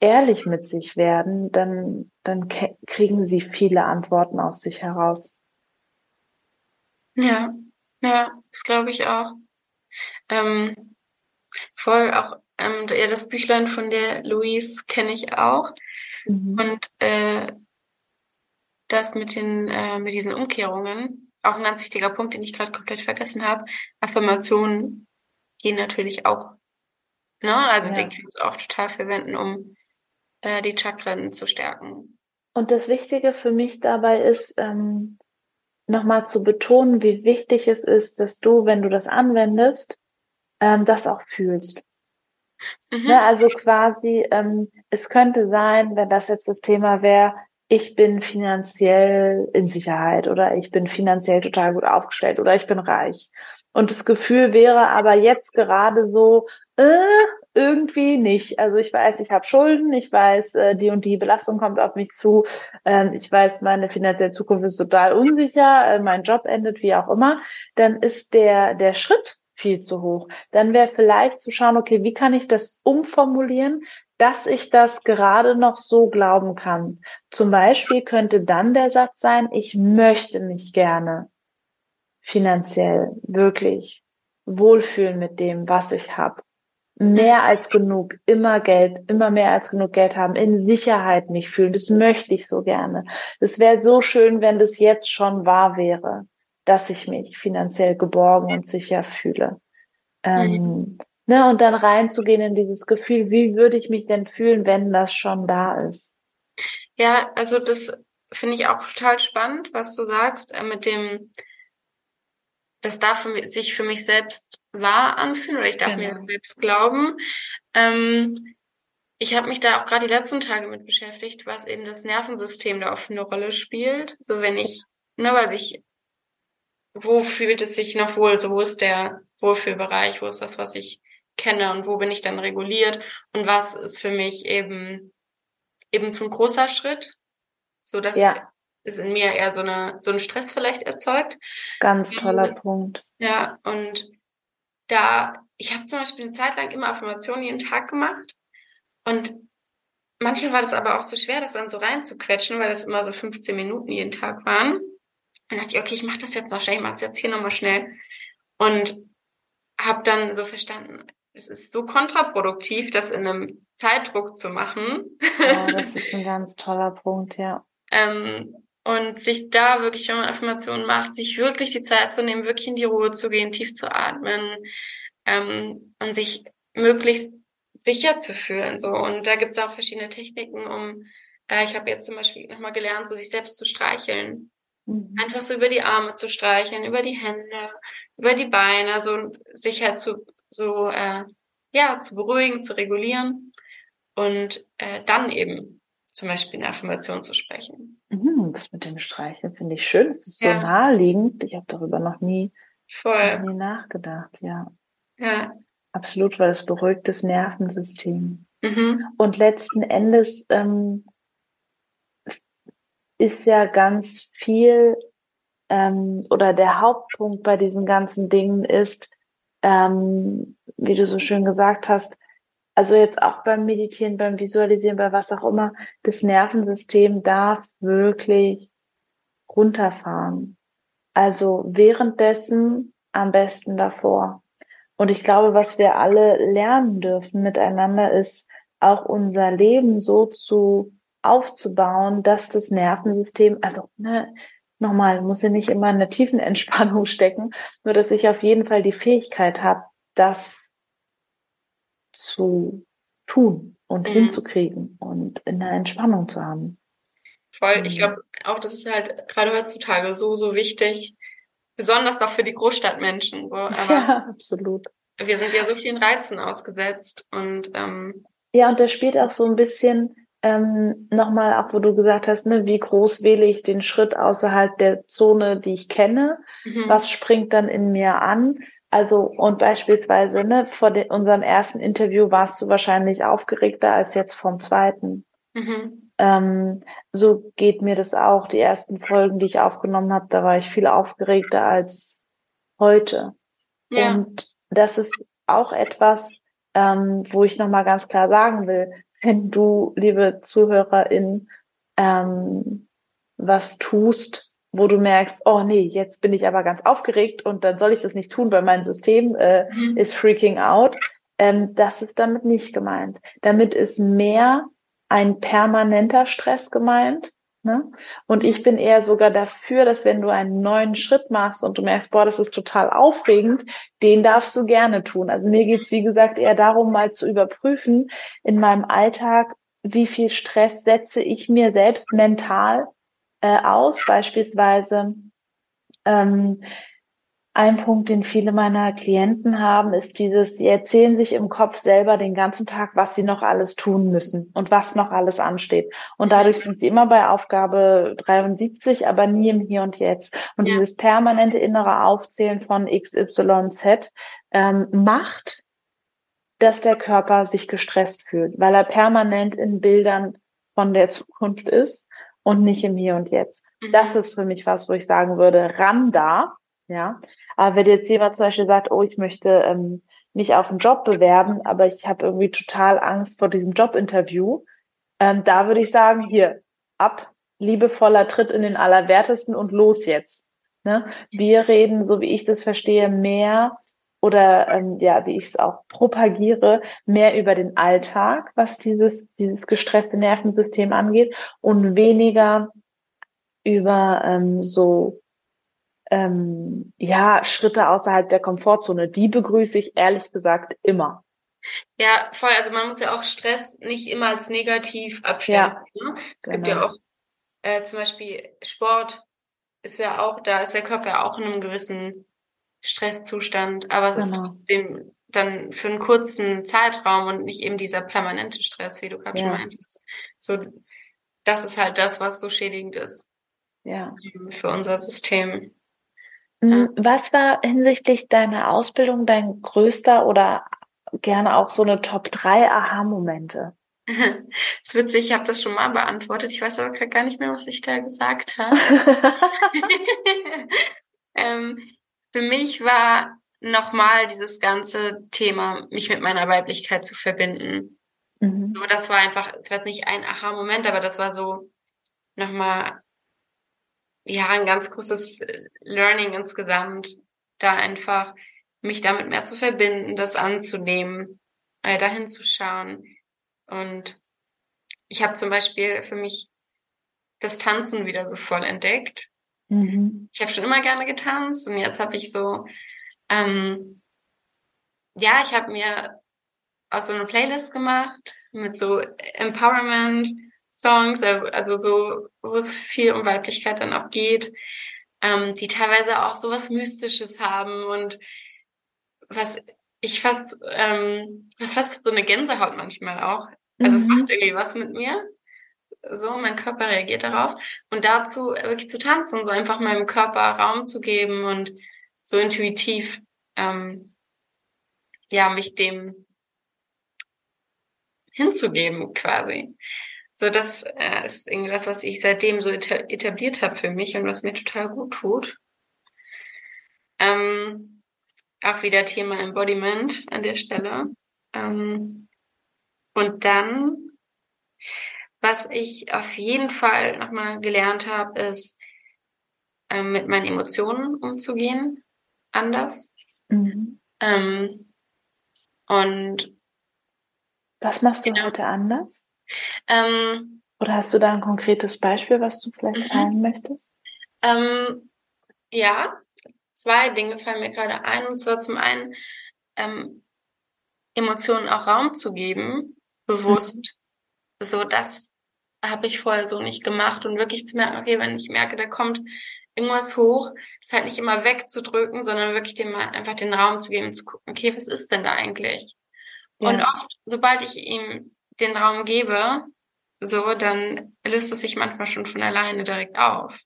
ehrlich mit sich werden, dann, dann kriegen sie viele Antworten aus sich heraus. Ja, ja, das glaube ich auch. Ähm, voll auch, ähm, ja, das Büchlein von der Louise kenne ich auch. Mhm. Und äh, das mit den, äh, mit diesen Umkehrungen, auch ein ganz wichtiger Punkt, den ich gerade komplett vergessen habe. Affirmationen gehen natürlich auch. Ne? Also ja. den kannst du auch total verwenden, um äh, die Chakren zu stärken. Und das Wichtige für mich dabei ist, ähm, nochmal zu betonen, wie wichtig es ist, dass du, wenn du das anwendest, ähm, das auch fühlst. Mhm. Ne, also quasi, ähm, es könnte sein, wenn das jetzt das Thema wäre, ich bin finanziell in Sicherheit oder ich bin finanziell total gut aufgestellt oder ich bin reich. Und das Gefühl wäre aber jetzt gerade so, äh, irgendwie nicht. Also ich weiß, ich habe Schulden, ich weiß, äh, die und die Belastung kommt auf mich zu, ähm, ich weiß, meine finanzielle Zukunft ist total unsicher, äh, mein Job endet, wie auch immer, dann ist der, der Schritt viel zu hoch. Dann wäre vielleicht zu schauen, okay, wie kann ich das umformulieren, dass ich das gerade noch so glauben kann. Zum Beispiel könnte dann der Satz sein, ich möchte mich gerne finanziell wirklich wohlfühlen mit dem, was ich habe mehr als genug, immer Geld, immer mehr als genug Geld haben, in Sicherheit mich fühlen. Das möchte ich so gerne. Es wäre so schön, wenn das jetzt schon wahr wäre, dass ich mich finanziell geborgen und sicher fühle. Ähm, mhm. ne, und dann reinzugehen in dieses Gefühl, wie würde ich mich denn fühlen, wenn das schon da ist? Ja, also das finde ich auch total spannend, was du sagst, äh, mit dem, das darf für mich, sich für mich selbst wahr anfühlen oder ich darf genau. mir selbst glauben. Ähm, ich habe mich da auch gerade die letzten Tage mit beschäftigt, was eben das Nervensystem da oft eine Rolle spielt. So wenn ich, ne, weil ich, wo fühlt es sich noch wohl, so wo ist der Wohlfühlbereich, wo ist das, was ich kenne und wo bin ich dann reguliert und was ist für mich eben eben zum großer Schritt, so dass ja es in mir eher so eine so einen Stress vielleicht erzeugt. Ganz toller und, Punkt. Ja, und da, ich habe zum Beispiel eine Zeit lang immer Affirmationen jeden Tag gemacht und manchmal war das aber auch so schwer, das dann so reinzuquetschen, weil das immer so 15 Minuten jeden Tag waren. Dann dachte ich, okay, ich mache das jetzt noch schnell, ich mache jetzt hier nochmal schnell. Und habe dann so verstanden, es ist so kontraproduktiv, das in einem Zeitdruck zu machen. Ja, das (laughs) ist ein ganz toller Punkt, ja. ähm, und sich da wirklich, wenn man Affirmationen macht, sich wirklich die Zeit zu nehmen, wirklich in die Ruhe zu gehen, tief zu atmen ähm, und sich möglichst sicher zu fühlen. So und da gibt es auch verschiedene Techniken, um äh, ich habe jetzt zum Beispiel nochmal gelernt, so sich selbst zu streicheln. Mhm. Einfach so über die Arme zu streicheln, über die Hände, über die Beine, so sich halt zu so äh, ja zu beruhigen, zu regulieren und äh, dann eben zum Beispiel eine Affirmation zu sprechen. Mhm, das mit den Streicheln finde ich schön. Es ist ja. so naheliegend. Ich habe darüber noch nie, Voll. nie nachgedacht, ja. Ja. Absolut, weil es beruhigt das Nervensystem. Mhm. Und letzten Endes ähm, ist ja ganz viel ähm, oder der Hauptpunkt bei diesen ganzen Dingen ist, ähm, wie du so schön gesagt hast, also jetzt auch beim Meditieren, beim Visualisieren, bei was auch immer, das Nervensystem darf wirklich runterfahren. Also währenddessen am besten davor. Und ich glaube, was wir alle lernen dürfen miteinander ist, auch unser Leben so zu aufzubauen, dass das Nervensystem, also ne, nochmal, muss ja nicht immer in einer tiefen Entspannung (laughs) stecken, nur dass ich auf jeden Fall die Fähigkeit habe, das zu tun und mhm. hinzukriegen und in der Entspannung zu haben. Voll. Ich mhm. glaube auch, das ist halt gerade heutzutage so, so wichtig. Besonders noch für die Großstadtmenschen. So. (laughs) Aber ja, absolut. Wir sind ja so vielen Reizen ausgesetzt und ähm, ja, und das spielt auch so ein bisschen ähm, nochmal auch, wo du gesagt hast, ne, wie groß wähle ich den Schritt außerhalb der Zone, die ich kenne? Mhm. Was springt dann in mir an? Also und beispielsweise ne, vor de, unserem ersten Interview warst du wahrscheinlich aufgeregter als jetzt vom zweiten. Mhm. Ähm, so geht mir das auch. Die ersten Folgen, die ich aufgenommen habe, da war ich viel aufgeregter als heute. Ja. Und das ist auch etwas, ähm, wo ich nochmal ganz klar sagen will, wenn du, liebe Zuhörerin, ähm, was tust, wo du merkst, oh nee, jetzt bin ich aber ganz aufgeregt und dann soll ich das nicht tun, weil mein System äh, mhm. ist freaking out. Ähm, das ist damit nicht gemeint. Damit ist mehr ein permanenter Stress gemeint. Ne? Und ich bin eher sogar dafür, dass wenn du einen neuen Schritt machst und du merkst, boah, das ist total aufregend, den darfst du gerne tun. Also mir geht's wie gesagt, eher darum, mal zu überprüfen in meinem Alltag, wie viel Stress setze ich mir selbst mental äh, aus. Beispielsweise ähm, ein Punkt, den viele meiner Klienten haben, ist dieses, sie erzählen sich im Kopf selber den ganzen Tag, was sie noch alles tun müssen und was noch alles ansteht. Und dadurch sind sie immer bei Aufgabe 73, aber nie im Hier und Jetzt. Und ja. dieses permanente innere Aufzählen von XYZ ähm, macht, dass der Körper sich gestresst fühlt, weil er permanent in Bildern von der Zukunft ist und nicht im Hier und Jetzt. Mhm. Das ist für mich was, wo ich sagen würde, ran da ja, aber wenn jetzt jemand zum Beispiel sagt, oh, ich möchte ähm, mich auf einen Job bewerben, aber ich habe irgendwie total Angst vor diesem Jobinterview, ähm, da würde ich sagen, hier, ab, liebevoller Tritt in den Allerwertesten und los jetzt. Ne? Wir reden, so wie ich das verstehe, mehr oder ähm, ja, wie ich es auch propagiere, mehr über den Alltag, was dieses, dieses gestresste Nervensystem angeht und weniger über ähm, so ähm, ja, Schritte außerhalb der Komfortzone, die begrüße ich ehrlich gesagt immer. Ja, voll. Also man muss ja auch Stress nicht immer als negativ abstellen. Ja, ne? Es genau. gibt ja genau. auch äh, zum Beispiel Sport ist ja auch, da ist der Körper ja auch in einem gewissen Stresszustand, aber es genau. ist dem, dann für einen kurzen Zeitraum und nicht eben dieser permanente Stress, wie du gerade ja. schon meintest. So, das ist halt das, was so schädigend ist. Ja. Für unser System. Hm, was war hinsichtlich deiner Ausbildung dein größter oder gerne auch so eine Top 3 Aha-Momente? Das (laughs) ist witzig, ich habe das schon mal beantwortet. Ich weiß aber gar nicht mehr, was ich da gesagt habe. (laughs) (laughs) ähm, für mich war nochmal dieses ganze Thema, mich mit meiner Weiblichkeit zu verbinden. Mhm. So, das war einfach, es war nicht ein Aha-Moment, aber das war so nochmal ja, ein ganz großes äh, Learning insgesamt, da einfach mich damit mehr zu verbinden, das anzunehmen, äh, dahin zu schauen. Und ich habe zum Beispiel für mich das Tanzen wieder so voll entdeckt. Mhm. Ich habe schon immer gerne getanzt und jetzt habe ich so, ähm, ja, ich habe mir aus so eine Playlist gemacht mit so Empowerment, Songs, äh, also so, wo es viel um Weiblichkeit dann auch geht, ähm, die teilweise auch so was Mystisches haben und was ich fast, ähm, was fast so eine Gänsehaut manchmal auch. Also mhm. es macht irgendwie was mit mir. So, mein Körper reagiert darauf. Und dazu wirklich zu tanzen, so einfach meinem Körper Raum zu geben und so intuitiv, ähm, ja, mich dem hinzugeben quasi. So, das äh, ist irgendwas, was ich seitdem so etabliert habe für mich und was mir total gut tut. Ähm, auch wieder Thema Embodiment an der Stelle. Ähm, und dann, was ich auf jeden Fall nochmal gelernt habe, ist, ähm, mit meinen Emotionen umzugehen, anders. Mhm. Ähm, und was machst du genau. heute anders? Ähm, Oder hast du da ein konkretes Beispiel, was du vielleicht mhm. teilen möchtest? Ähm, ja, zwei Dinge fallen mir gerade ein. Und zwar zum einen ähm, Emotionen auch Raum zu geben, bewusst. Mhm. So, das habe ich vorher so nicht gemacht und wirklich zu merken, okay, wenn ich merke, da kommt irgendwas hoch, ist halt nicht immer wegzudrücken, sondern wirklich dem mal einfach den Raum zu geben, zu gucken, okay, was ist denn da eigentlich? Ja. Und oft, sobald ich ihm den Raum gebe, so, dann löst es sich manchmal schon von alleine direkt auf.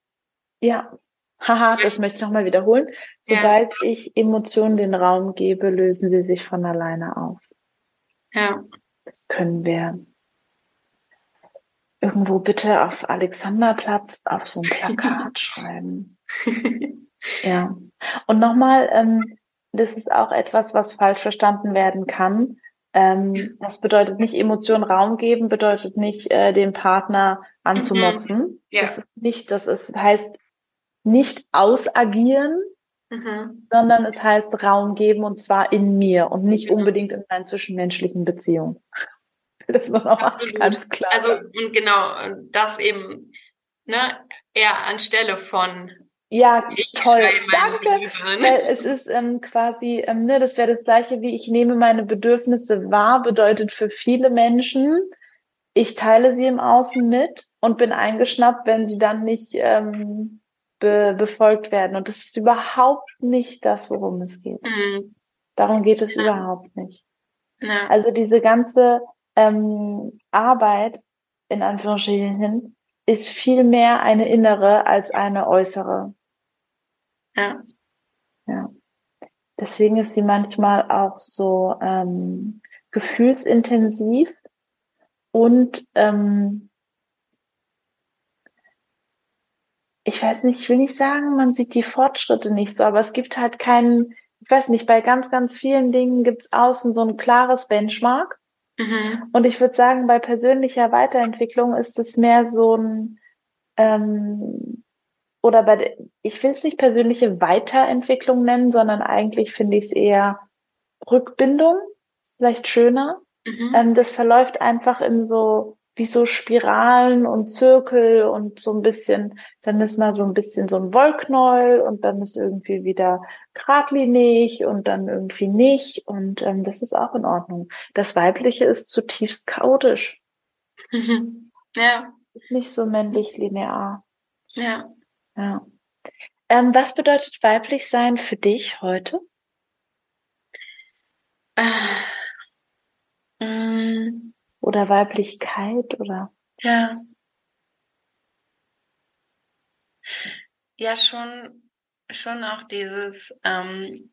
Ja. Haha, das möchte ich nochmal wiederholen. Sobald ja. ich Emotionen den Raum gebe, lösen sie sich von alleine auf. Ja. Das können wir irgendwo bitte auf Alexanderplatz auf so ein Plakat (laughs) schreiben. (laughs) ja. Und nochmal, ähm, das ist auch etwas, was falsch verstanden werden kann Ähm, das bedeutet nicht Emotionen Raum geben, bedeutet nicht äh, den Partner anzumotzen. Mhm. Ja. Das ist nicht, das ist, heißt nicht ausagieren, mhm. sondern es heißt Raum geben und zwar in mir und nicht mhm. unbedingt in meinen zwischenmenschlichen Beziehungen. (laughs) Das war nochmal ganz klar. Also und genau, das eben ne, eher anstelle von ja, ich toll. Danke. Weil es ist ähm, quasi, ähm, ne, das wäre das gleiche wie ich nehme meine Bedürfnisse wahr, bedeutet für viele Menschen, ich teile sie im Außen mit und bin eingeschnappt, wenn sie dann nicht ähm, be befolgt werden. Und das ist überhaupt nicht das, worum es geht. Mhm. Darum geht es ja. überhaupt nicht. Ja. Also diese ganze ähm, Arbeit, in Anführungsstrichen, ist viel mehr eine innere als eine äußere. Ja. Ja. Deswegen ist sie manchmal auch so ähm, gefühlsintensiv und ähm, ich weiß nicht, ich will nicht sagen, man sieht die Fortschritte nicht so, aber es gibt halt keinen, ich weiß nicht, bei ganz, ganz vielen Dingen gibt's außen so ein klares Benchmark. Mhm. Und ich würde sagen, bei persönlicher Weiterentwicklung ist es mehr so ein, ähm, oder bei, der, ich will es nicht persönliche Weiterentwicklung nennen, sondern eigentlich finde ich es eher Rückbindung, ist vielleicht schöner. Mhm. Ähm, das verläuft einfach in so, wie so Spiralen und Zirkel und so ein bisschen, dann ist mal so ein bisschen so ein Wollknäuel und dann ist irgendwie wieder geradlinig und dann irgendwie nicht und ähm, das ist auch in Ordnung. Das Weibliche ist zutiefst chaotisch. Mhm. (laughs) Ja. nicht so männlich linear. Ja. Ja. Ähm, was bedeutet weiblich sein für dich heute? Äh, mm, oder Weiblichkeit oder? Ja. Ja, schon, schon auch dieses ähm,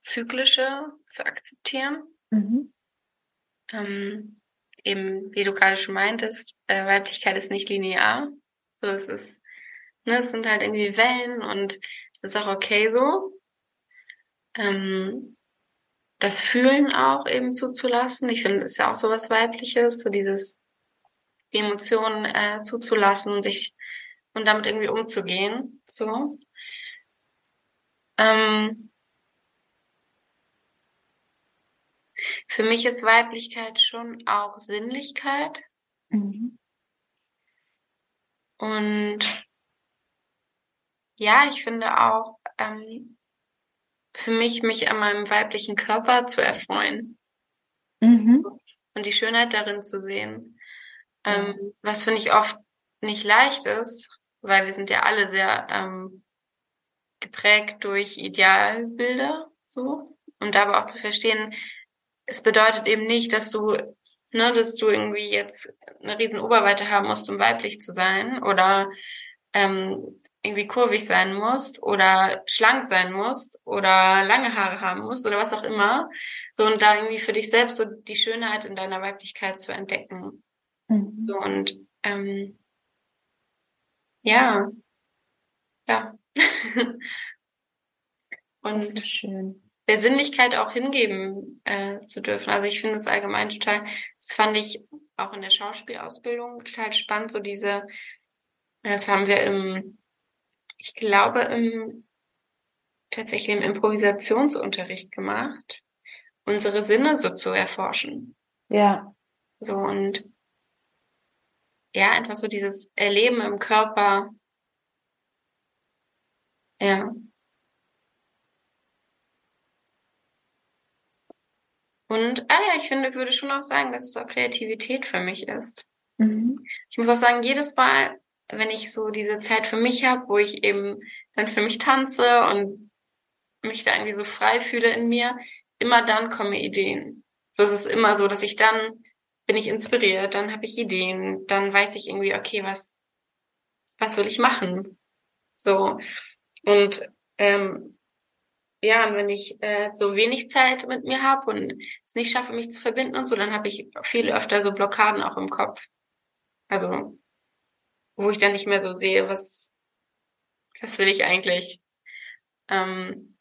Zyklische zu akzeptieren. Mhm. Ähm, eben, wie du gerade schon meintest, äh, Weiblichkeit ist nicht linear. So, es ist, ne, es sind halt irgendwie Wellen und es ist auch okay so. Ähm, das Fühlen auch eben zuzulassen. Ich finde, das ist ja auch so was Weibliches, so dieses Emotionen äh, zuzulassen und sich und damit irgendwie umzugehen. So. Ähm, für mich ist Weiblichkeit schon auch Sinnlichkeit. Mhm. Und ja, ich finde auch, ähm, für mich, mich an meinem weiblichen Körper zu erfreuen. Mhm. Und die Schönheit darin zu sehen. Ähm, was finde ich oft nicht leicht ist, weil wir sind ja alle sehr ähm, geprägt durch Idealbilder, so. Und aber auch zu verstehen, es bedeutet eben nicht, dass du, ne, dass du irgendwie jetzt eine riesen Oberweite haben musst, um weiblich zu sein oder ähm, irgendwie kurvig sein musst oder schlank sein musst oder lange Haare haben musst oder was auch immer. So und da irgendwie für dich selbst so die Schönheit in deiner Weiblichkeit zu entdecken. Mhm. So und ähm, ja, ja. (laughs) und schön. der Sinnlichkeit auch hingeben äh, zu dürfen. Also ich finde es allgemein total, das fand ich auch in der Schauspielausbildung total spannend, so diese, das haben wir im ich glaube, im, tatsächlich im Improvisationsunterricht gemacht, unsere Sinne so zu erforschen. Ja. So und ja, einfach so dieses Erleben im Körper. Ja. Und, ah ja, ich finde, würde schon auch sagen, dass es auch Kreativität für mich ist. Mhm. Ich muss auch sagen, jedes Mal, wenn ich so diese Zeit für mich habe, wo ich eben dann für mich tanze und mich da irgendwie so frei fühle in mir, immer dann kommen Ideen. So ist es immer so, dass ich dann bin ich inspiriert, dann habe ich Ideen, dann weiß ich irgendwie, okay, was was will ich machen? So und ähm, ja, und wenn ich äh, so wenig Zeit mit mir habe und es nicht schaffe, mich zu verbinden und so, dann habe ich viel öfter so Blockaden auch im Kopf. Also wo ich dann nicht mehr so sehe, was, was will ich eigentlich? Ähm,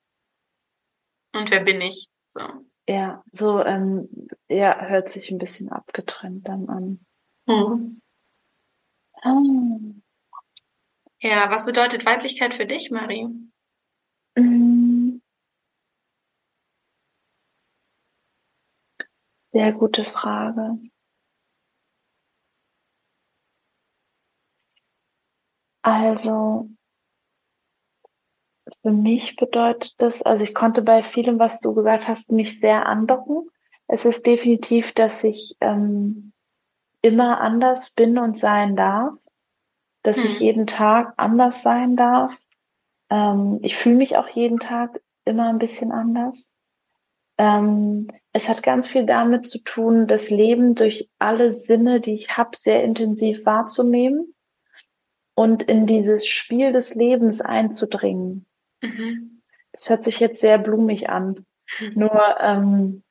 und wer bin ich? So. Ja, so, ähm, ja, hört sich ein bisschen abgetrennt dann an. Mhm. Ah. Ja, was bedeutet Weiblichkeit für dich, Marie? Mm. Sehr gute Frage. Also, für mich bedeutet das, also ich konnte bei vielem, was du gesagt hast, mich sehr andocken. Es ist definitiv, dass ich ähm, immer anders bin und sein darf, dass hm. ich jeden Tag anders sein darf. Ähm, ich fühle mich auch jeden Tag immer ein bisschen anders. Ähm, es hat ganz viel damit zu tun, das Leben durch alle Sinne, die ich habe, sehr intensiv wahrzunehmen und in dieses Spiel des Lebens einzudringen. Mhm. Das hört sich jetzt sehr blumig an. Mhm. Nur ähm,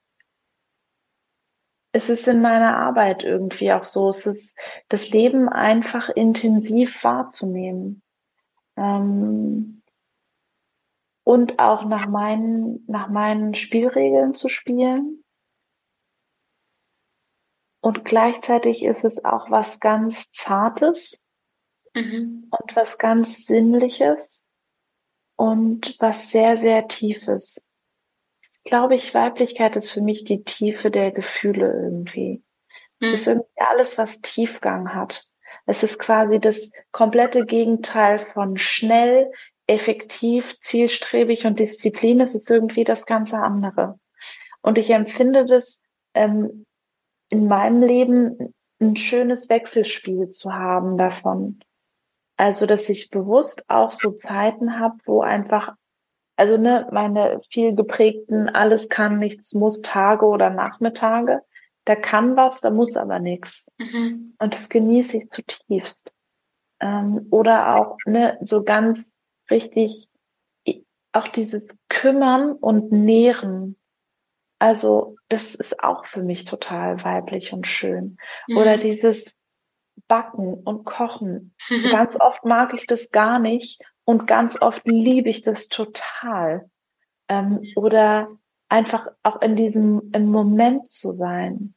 es ist in meiner Arbeit irgendwie auch so. Es ist das Leben einfach intensiv wahrzunehmen. Ähm, und auch nach meinen, nach meinen Spielregeln zu spielen. Und gleichzeitig ist es auch was ganz Zartes mhm. und was ganz Sinnliches und was sehr, sehr Tiefes. Glaube ich, Weiblichkeit ist für mich die Tiefe der Gefühle irgendwie. Mhm. Es ist hm. irgendwie alles, was Tiefgang hat. Es ist quasi das komplette Gegenteil von schnell, effektiv, zielstrebig und Disziplin. Es ist irgendwie das ganze andere. Und ich empfinde das ähm, in meinem Leben ein schönes Wechselspiel zu haben davon. Also, dass ich bewusst auch so Zeiten habe, wo einfach, also ne, meine viel geprägten alles kann, nichts muss Tage oder Nachmittage, da kann was, da muss aber nichts. Mhm. Und das genieße ich zutiefst. Ähm, oder auch ne, so ganz richtig, auch dieses Kümmern und Nähren. Also das ist auch für mich total weiblich und schön. Mhm. Oder dieses Backen und Kochen. (laughs) ganz oft mag ich das gar nicht und ganz oft liebe ich das total. Ähm, oder einfach auch in diesem im Moment zu sein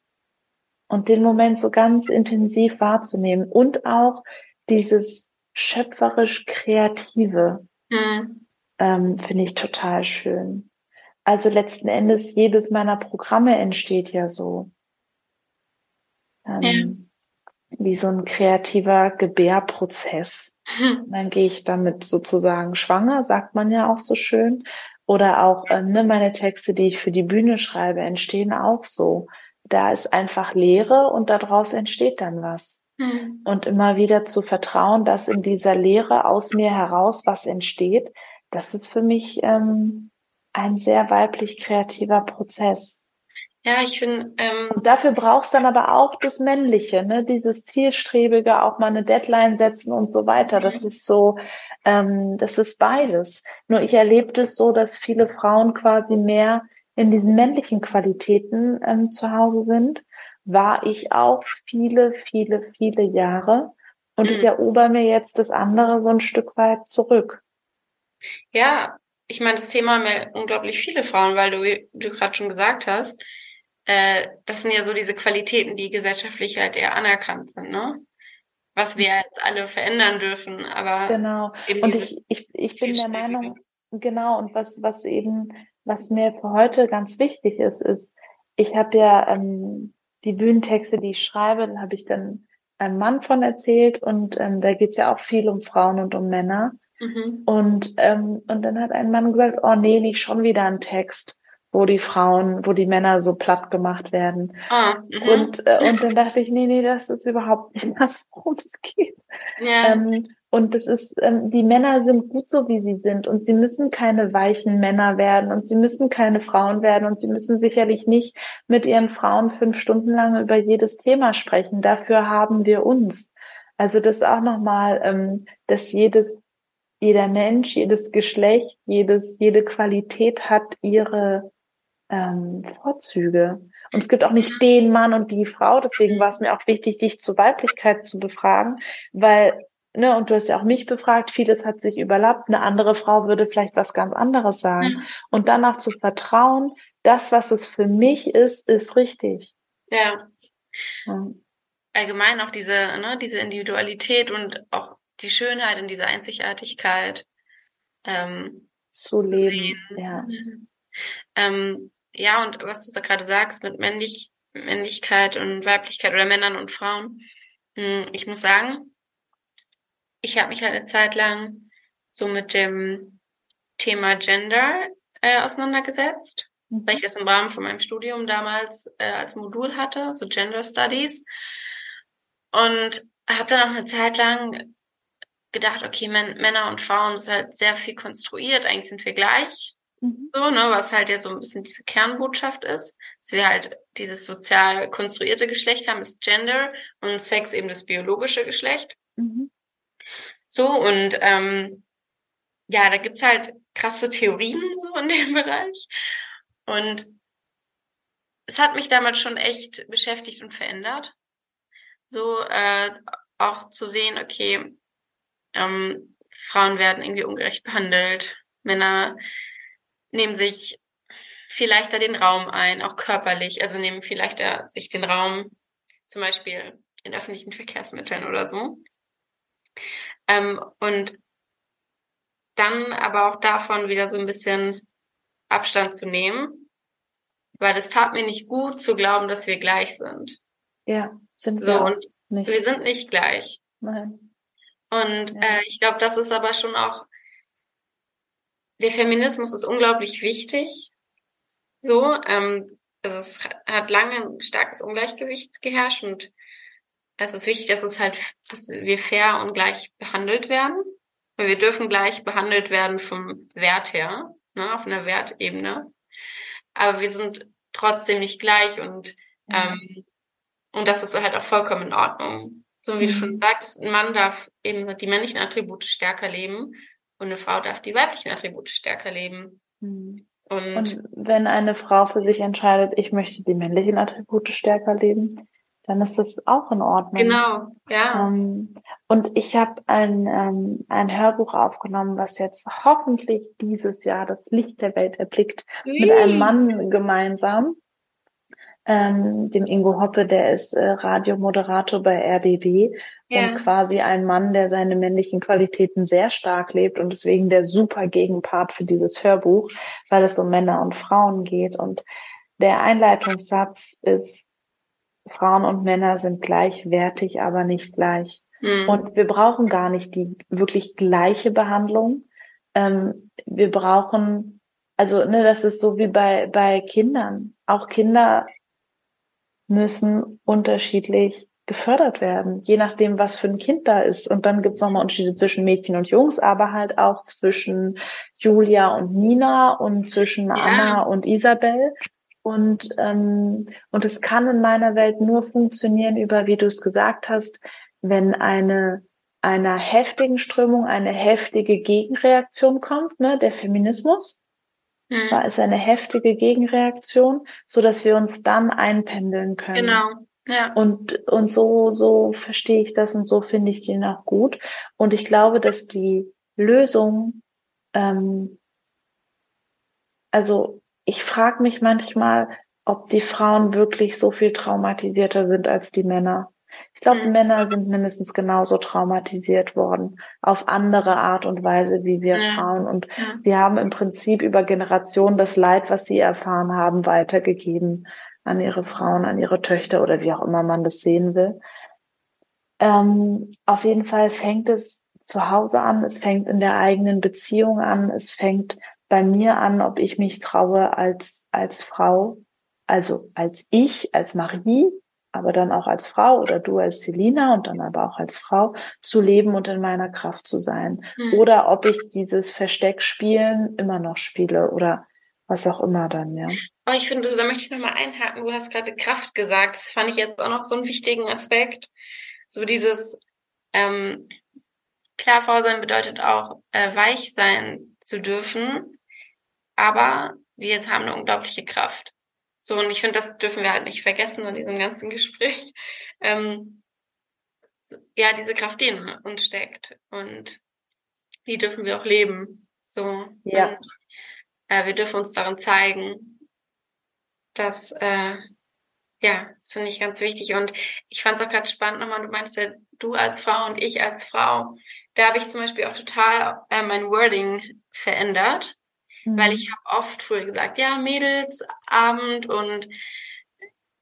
und den Moment so ganz intensiv wahrzunehmen und auch dieses schöpferisch Kreative mhm. ähm, finde ich total schön. Also letzten Endes jedes meiner Programme entsteht ja so. Ähm, ja wie so ein kreativer Gebärprozess. Hm. (laughs) Dann gehe ich damit sozusagen schwanger, sagt man ja auch so schön. Oder auch ähm, ne, meine Texte, die ich für die Bühne schreibe, entstehen auch so. Da ist einfach Leere und daraus entsteht dann was. Hm. Und immer wieder zu vertrauen, dass in dieser Leere aus mir heraus was entsteht, das ist für mich ähm, ein sehr weiblich kreativer Prozess. Ja, ich finde. Ähm und dafür brauchst dann aber auch das Männliche, ne? Dieses zielstrebige, auch mal eine Deadline setzen und so weiter. Das ist so, ähm, das ist beides. Nur ich erlebe das so, dass viele Frauen quasi mehr in diesen männlichen Qualitäten ähm, zu Hause sind. War ich auch viele, viele, viele Jahre. Und mhm. ich erober mir jetzt das andere so ein Stück weit zurück. Ja, ich meine, das Thema haben ja unglaublich viele Frauen, weil du, du gerade schon gesagt hast, äh, das sind ja so diese Qualitäten, die gesellschaftlich halt eher anerkannt sind, ne? Was wir jetzt alle verändern dürfen, aber. Genau. Und ich, ich, ich bin der Meinung, genau, und was, was eben, was mir für heute ganz wichtig ist, ist, ich habe ja ähm, die Bühnentexte, die ich schreibe, da habe ich dann einem Mann von erzählt und ähm, da geht's ja auch viel um Frauen und um Männer. Mhm. Und, ähm, und dann hat ein Mann gesagt, oh nee, nicht schon wieder ein Text wo die Frauen, wo die Männer so platt gemacht werden. Ah, mhm. und, äh, und dann dachte ich, nee, nee, das ist überhaupt nicht (laughs) das, worum es geht. Ja. Ähm, und das ist, ähm, die Männer sind gut so, wie sie sind. Und sie müssen keine weichen Männer werden und sie müssen keine Frauen werden und sie müssen sicherlich nicht mit ihren Frauen fünf Stunden lang über jedes Thema sprechen. Dafür haben wir uns. Also das auch nochmal, ähm, dass jedes, jeder Mensch, jedes Geschlecht, jedes, jede Qualität hat ihre, ähm, Vorzüge. Und es gibt auch nicht den Mann und die Frau. Deswegen war es mir auch wichtig, dich zur Weiblichkeit zu befragen, weil, ne, und du hast ja auch mich befragt, vieles hat sich überlappt. Eine andere Frau würde vielleicht was ganz anderes sagen. Mhm. Und danach zu vertrauen, das, was es für mich ist, ist richtig. Ja. ja. Allgemein auch diese, ne, diese Individualität und auch die Schönheit in dieser Einzigartigkeit ähm, zu leben. Ja. Ähm, ja, und was du gerade sagst mit männlich, Männlichkeit und Weiblichkeit oder Männern und Frauen. Hm, ich muss sagen, ich habe mich halt eine Zeit lang so mit dem Thema Gender äh, auseinandergesetzt, mhm. weil ich das im Rahmen von meinem Studium damals äh, als Modul hatte, so Gender Studies. Und habe dann auch eine Zeit lang gedacht, okay, Männer und Frauen ist halt sehr viel konstruiert, eigentlich sind wir gleich. Mhm. So, ne, was halt ja so ein bisschen diese Kernbotschaft ist, dass wir halt dieses sozial konstruierte Geschlecht haben, ist Gender und Sex eben das biologische Geschlecht. Mhm. So, und ähm, ja, da gibt's halt krasse Theorien (laughs) so in dem Bereich. Und es hat mich damals schon echt beschäftigt und verändert. So äh, auch zu sehen, okay, ähm, Frauen werden irgendwie ungerecht behandelt, Männer nehmen sich viel leichter den Raum ein, auch körperlich, also nehmen viel leichter sich den Raum, zum Beispiel in öffentlichen Verkehrsmitteln oder so. Ähm, und dann aber auch davon wieder so ein bisschen Abstand zu nehmen, weil es tat mir nicht gut zu glauben, dass wir gleich sind. Ja, sind wir so, und nicht. Wir sind nicht gleich. Nein. Und ja. äh, ich glaube, das ist aber schon auch der Feminismus ist unglaublich wichtig. So, ähm, also es hat lange ein starkes Ungleichgewicht geherrscht und es ist wichtig, dass es halt, dass wir fair und gleich behandelt werden. Weil wir dürfen gleich behandelt werden vom Wert her, ne, auf einer Wertebene. Aber wir sind trotzdem nicht gleich und, mhm. ähm, und das ist halt auch vollkommen in Ordnung. So wie mhm. du schon sagst, ein Mann darf eben die männlichen Attribute stärker leben und eine Frau darf die weiblichen Attribute stärker leben. Mhm. Und, und wenn eine Frau für sich entscheidet, ich möchte die männlichen Attribute stärker leben, dann ist das auch in Ordnung. Genau, ja. Ähm, und ich habe ein, ähm, ein Hörbuch aufgenommen, was jetzt hoffentlich dieses Jahr das Licht der Welt erblickt, mhm. mit einem Mann gemeinsam ähm, dem Ingo Hoppe, der ist äh, Radiomoderator bei RBB ja. und quasi ein Mann, der seine männlichen Qualitäten sehr stark lebt und deswegen der super Gegenpart für dieses Hörbuch, weil es um Männer und Frauen geht. Und der Einleitungssatz ist, Frauen und Männer sind gleichwertig, aber nicht gleich. Mhm. Und wir brauchen gar nicht die wirklich gleiche Behandlung. Ähm, wir brauchen, also ne, das ist so wie bei, bei Kindern. Auch Kinder müssen unterschiedlich gefördert werden, je nachdem, was für ein Kind da ist. Und dann gibt es nochmal Unterschiede zwischen Mädchen und Jungs, aber halt auch zwischen Julia und Nina und zwischen ja. Anna und Isabel. Und, ähm, und es kann in meiner Welt nur funktionieren über, wie du es gesagt hast, wenn eine einer heftigen Strömung eine heftige Gegenreaktion kommt, ne, der Feminismus mhm. war es eine heftige Gegenreaktion, so dass wir uns dann einpendeln können. Genau. Ja. Und, und so, so verstehe ich das und so finde ich den auch gut. Und ich glaube, dass die Lösung, ähm, also ich frage mich manchmal, ob die Frauen wirklich so viel traumatisierter sind als die Männer. Ich glaube, mhm. Männer sind mindestens genauso traumatisiert worden, auf andere Art und Weise wie wir ja. Frauen. Und ja. sie haben im Prinzip über Generationen das Leid, was sie erfahren haben, weitergegeben an ihre Frauen, an ihre Töchter oder wie auch immer man das sehen will. Ähm, auf jeden Fall fängt es zu Hause an, es fängt in der eigenen Beziehung an, es fängt bei mir an, ob ich mich traue als, als Frau, also als ich, als Marie, aber dann auch als Frau oder du als Selina und dann aber auch als Frau zu leben und in meiner Kraft zu sein. Mhm. Oder ob ich dieses Versteckspielen immer noch spiele oder was auch immer dann, ja. Aber ich finde, da möchte ich nochmal einhaken. Du hast gerade Kraft gesagt. Das fand ich jetzt auch noch so einen wichtigen Aspekt. So dieses, ähm, klar, Frau sein bedeutet auch, äh, weich sein zu dürfen. Aber wir jetzt haben eine unglaubliche Kraft. So, und ich finde, das dürfen wir halt nicht vergessen in diesem ganzen (laughs) Gespräch. Ähm, ja, diese Kraft, die in uns steckt. Und die dürfen wir auch leben. So. Ja. Und, äh, wir dürfen uns darin zeigen. Das, äh, ja, das finde ich ganz wichtig. Und ich fand es auch gerade spannend nochmal, du meinst ja, du als Frau und ich als Frau. Da habe ich zum Beispiel auch total äh, mein Wording verändert, mhm. weil ich habe oft früher gesagt, ja, Mädelsabend und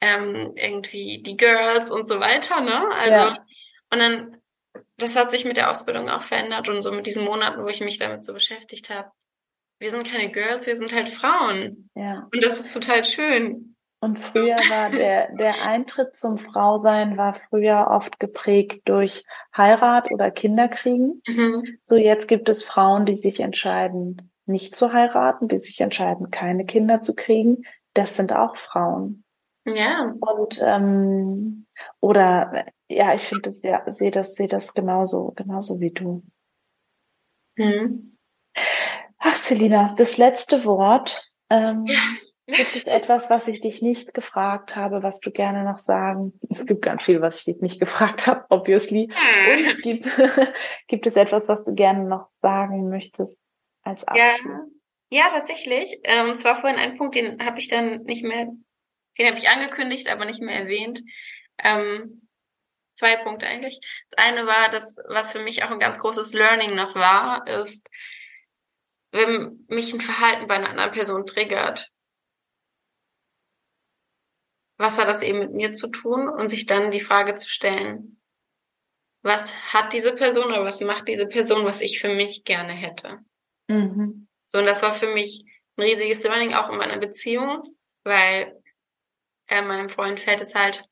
ähm, irgendwie die Girls und so weiter, ne? Also ja. und dann das hat sich mit der Ausbildung auch verändert und so mit diesen Monaten, wo ich mich damit so beschäftigt habe. Wir sind keine Girls, wir sind halt Frauen. Ja. Und das ist total schön. Und früher war der, der Eintritt zum Frausein war früher oft geprägt durch Heirat oder Kinderkriegen. Mhm. So jetzt gibt es Frauen, die sich entscheiden, nicht zu heiraten, die sich entscheiden, keine Kinder zu kriegen. Das sind auch Frauen. Ja. Und ähm, oder ja, ich finde das ja, sehe das, sehe das genauso, genauso wie du. Mhm. Ach, Selina, das letzte Wort. Ähm, Gibt es etwas, was ich dich nicht gefragt habe, was du gerne noch sagen? Es gibt ganz viel, was ich dich nicht gefragt habe, obviously. Und gibt, (laughs) gibt es etwas, was du gerne noch sagen möchtest als Abschluss? Ja, ja tatsächlich. Ähm, es war vorhin ein Punkt, den habe ich dann nicht mehr, den habe ich angekündigt, aber nicht mehr erwähnt. Ähm, zwei Punkte eigentlich. Das eine war, das, was für mich auch ein ganz großes Learning noch war, ist, wenn mich ein Verhalten bei einer anderen Person triggert, was hat das eben mit mir zu tun und sich dann die Frage zu stellen, was hat diese Person oder was macht diese Person, was ich für mich gerne hätte. Mhm. So, und das war für mich ein riesiges Learning auch in meiner Beziehung, weil äh, meinem Freund fällt es halt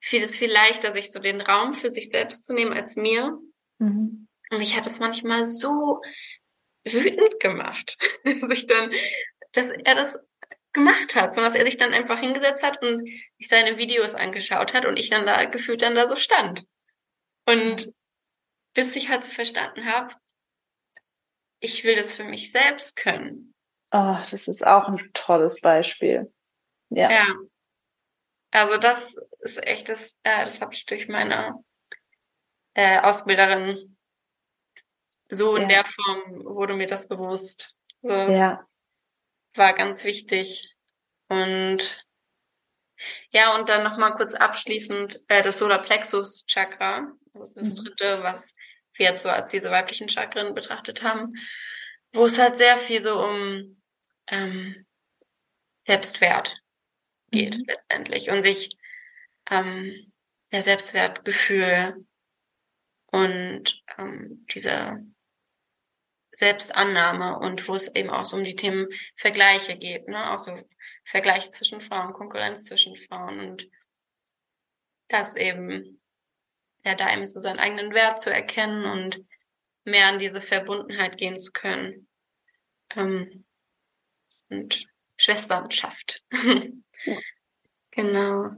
vieles viel leichter, sich so den Raum für sich selbst zu nehmen als mir. Mhm. Und mich hat es manchmal so wütend gemacht, (laughs) dass ich dann, dass er das gemacht hat, sondern dass er sich dann einfach hingesetzt hat und sich seine Videos angeschaut hat und ich dann da gefühlt dann da so stand. Und bis ich halt so verstanden habe, ich will das für mich selbst können. Oh, das ist auch ein tolles Beispiel. Ja. ja. Also das ist echt das, äh, das habe ich durch meine äh, Ausbilderin so in ja. der Form wurde mir das bewusst. Das, ja war ganz wichtig. Und ja, und dann nochmal kurz abschließend äh, das Solarplexus Chakra. Das ist das mhm. dritte, was wir jetzt so als diese weiblichen Chakren betrachtet haben, wo es halt sehr viel so um ähm, Selbstwert geht mhm. letztendlich und sich ähm, der Selbstwertgefühl und ähm, diese Selbstannahme und wo es eben auch so um die Themen Vergleiche geht, ne? Auch so Vergleiche zwischen Frauen, Konkurrenz zwischen Frauen und das eben, ja, da eben so seinen eigenen Wert zu erkennen und mehr an diese Verbundenheit gehen zu können. Ähm, und Schwesternschaft. (laughs) ja. Genau.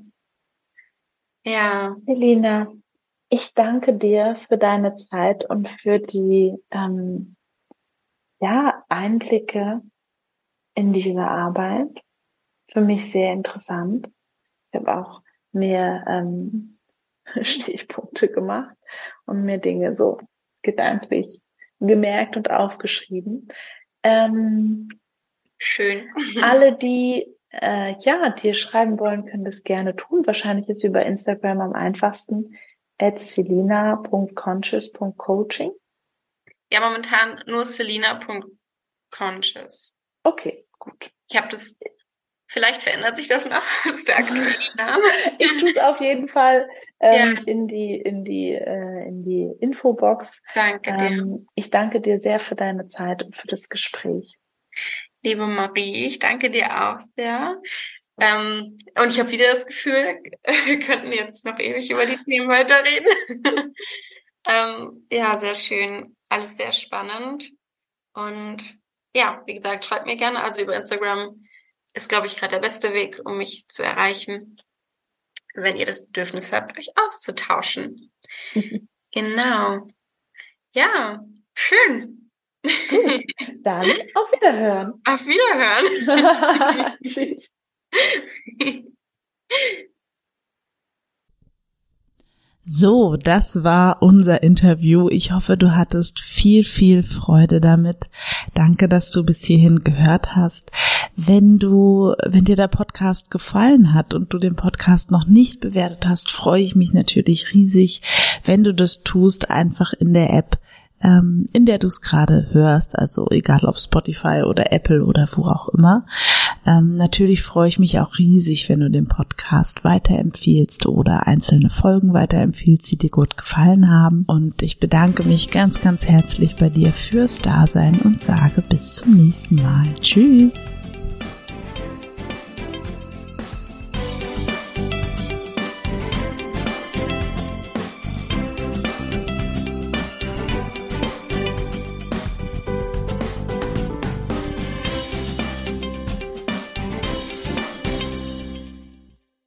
Ja. Elina, ich danke dir für deine Zeit und für die ähm, ja, Einblicke in diese Arbeit. Für mich sehr interessant. Ich habe auch mir ähm, (laughs) Stichpunkte gemacht und mir Dinge so gedanklich gemerkt und aufgeschrieben. Ähm, Schön. (laughs) alle, die äh, ja dir schreiben wollen, können das gerne tun. Wahrscheinlich ist über Instagram am einfachsten at selina.conscious.coaching. Ja, momentan nur selina.conscious. Okay, gut. Ich habe das, vielleicht verändert sich das noch, das (laughs) ist der aktuelle Name. ich tue es auf jeden Fall ähm, ja. in die, in die, äh, in die Infobox. Danke ähm, dir. Ich danke dir sehr für deine Zeit und für das Gespräch. Liebe Marie, ich danke dir auch sehr. Ähm, und ich habe wieder das Gefühl, (laughs) wir könnten jetzt noch ewig über die Themen weiterreden. (laughs) ähm, ja, sehr schön alles sehr spannend. Und ja, wie gesagt, schreibt mir gerne. Also über Instagram ist, glaube ich, gerade der beste Weg, um mich zu erreichen, wenn ihr das Bedürfnis habt, euch auszutauschen. (laughs) genau. Ja, schön. Gut, dann auf Wiederhören. Auf Wiederhören. (laughs) (laughs) Tschüss. So, das war unser Interview. Ich hoffe, du hattest viel, viel Freude damit. Danke, dass du bis hierhin gehört hast. Wenn du, wenn dir der Podcast gefallen hat und du den Podcast noch nicht bewertet hast, freue ich mich natürlich riesig, wenn du das tust, einfach in der App ähm, in der du es gerade hörst, also egal ob Spotify oder Apple oder wo auch immer. Ähm, natürlich freue ich mich auch riesig, wenn du den Podcast weiterempfiehlst oder einzelne Folgen weiterempfiehlst, die dir gut gefallen haben. Und ich bedanke mich ganz, ganz herzlich bei dir fürs Dasein und sage bis zum nächsten Mal. Tschüss.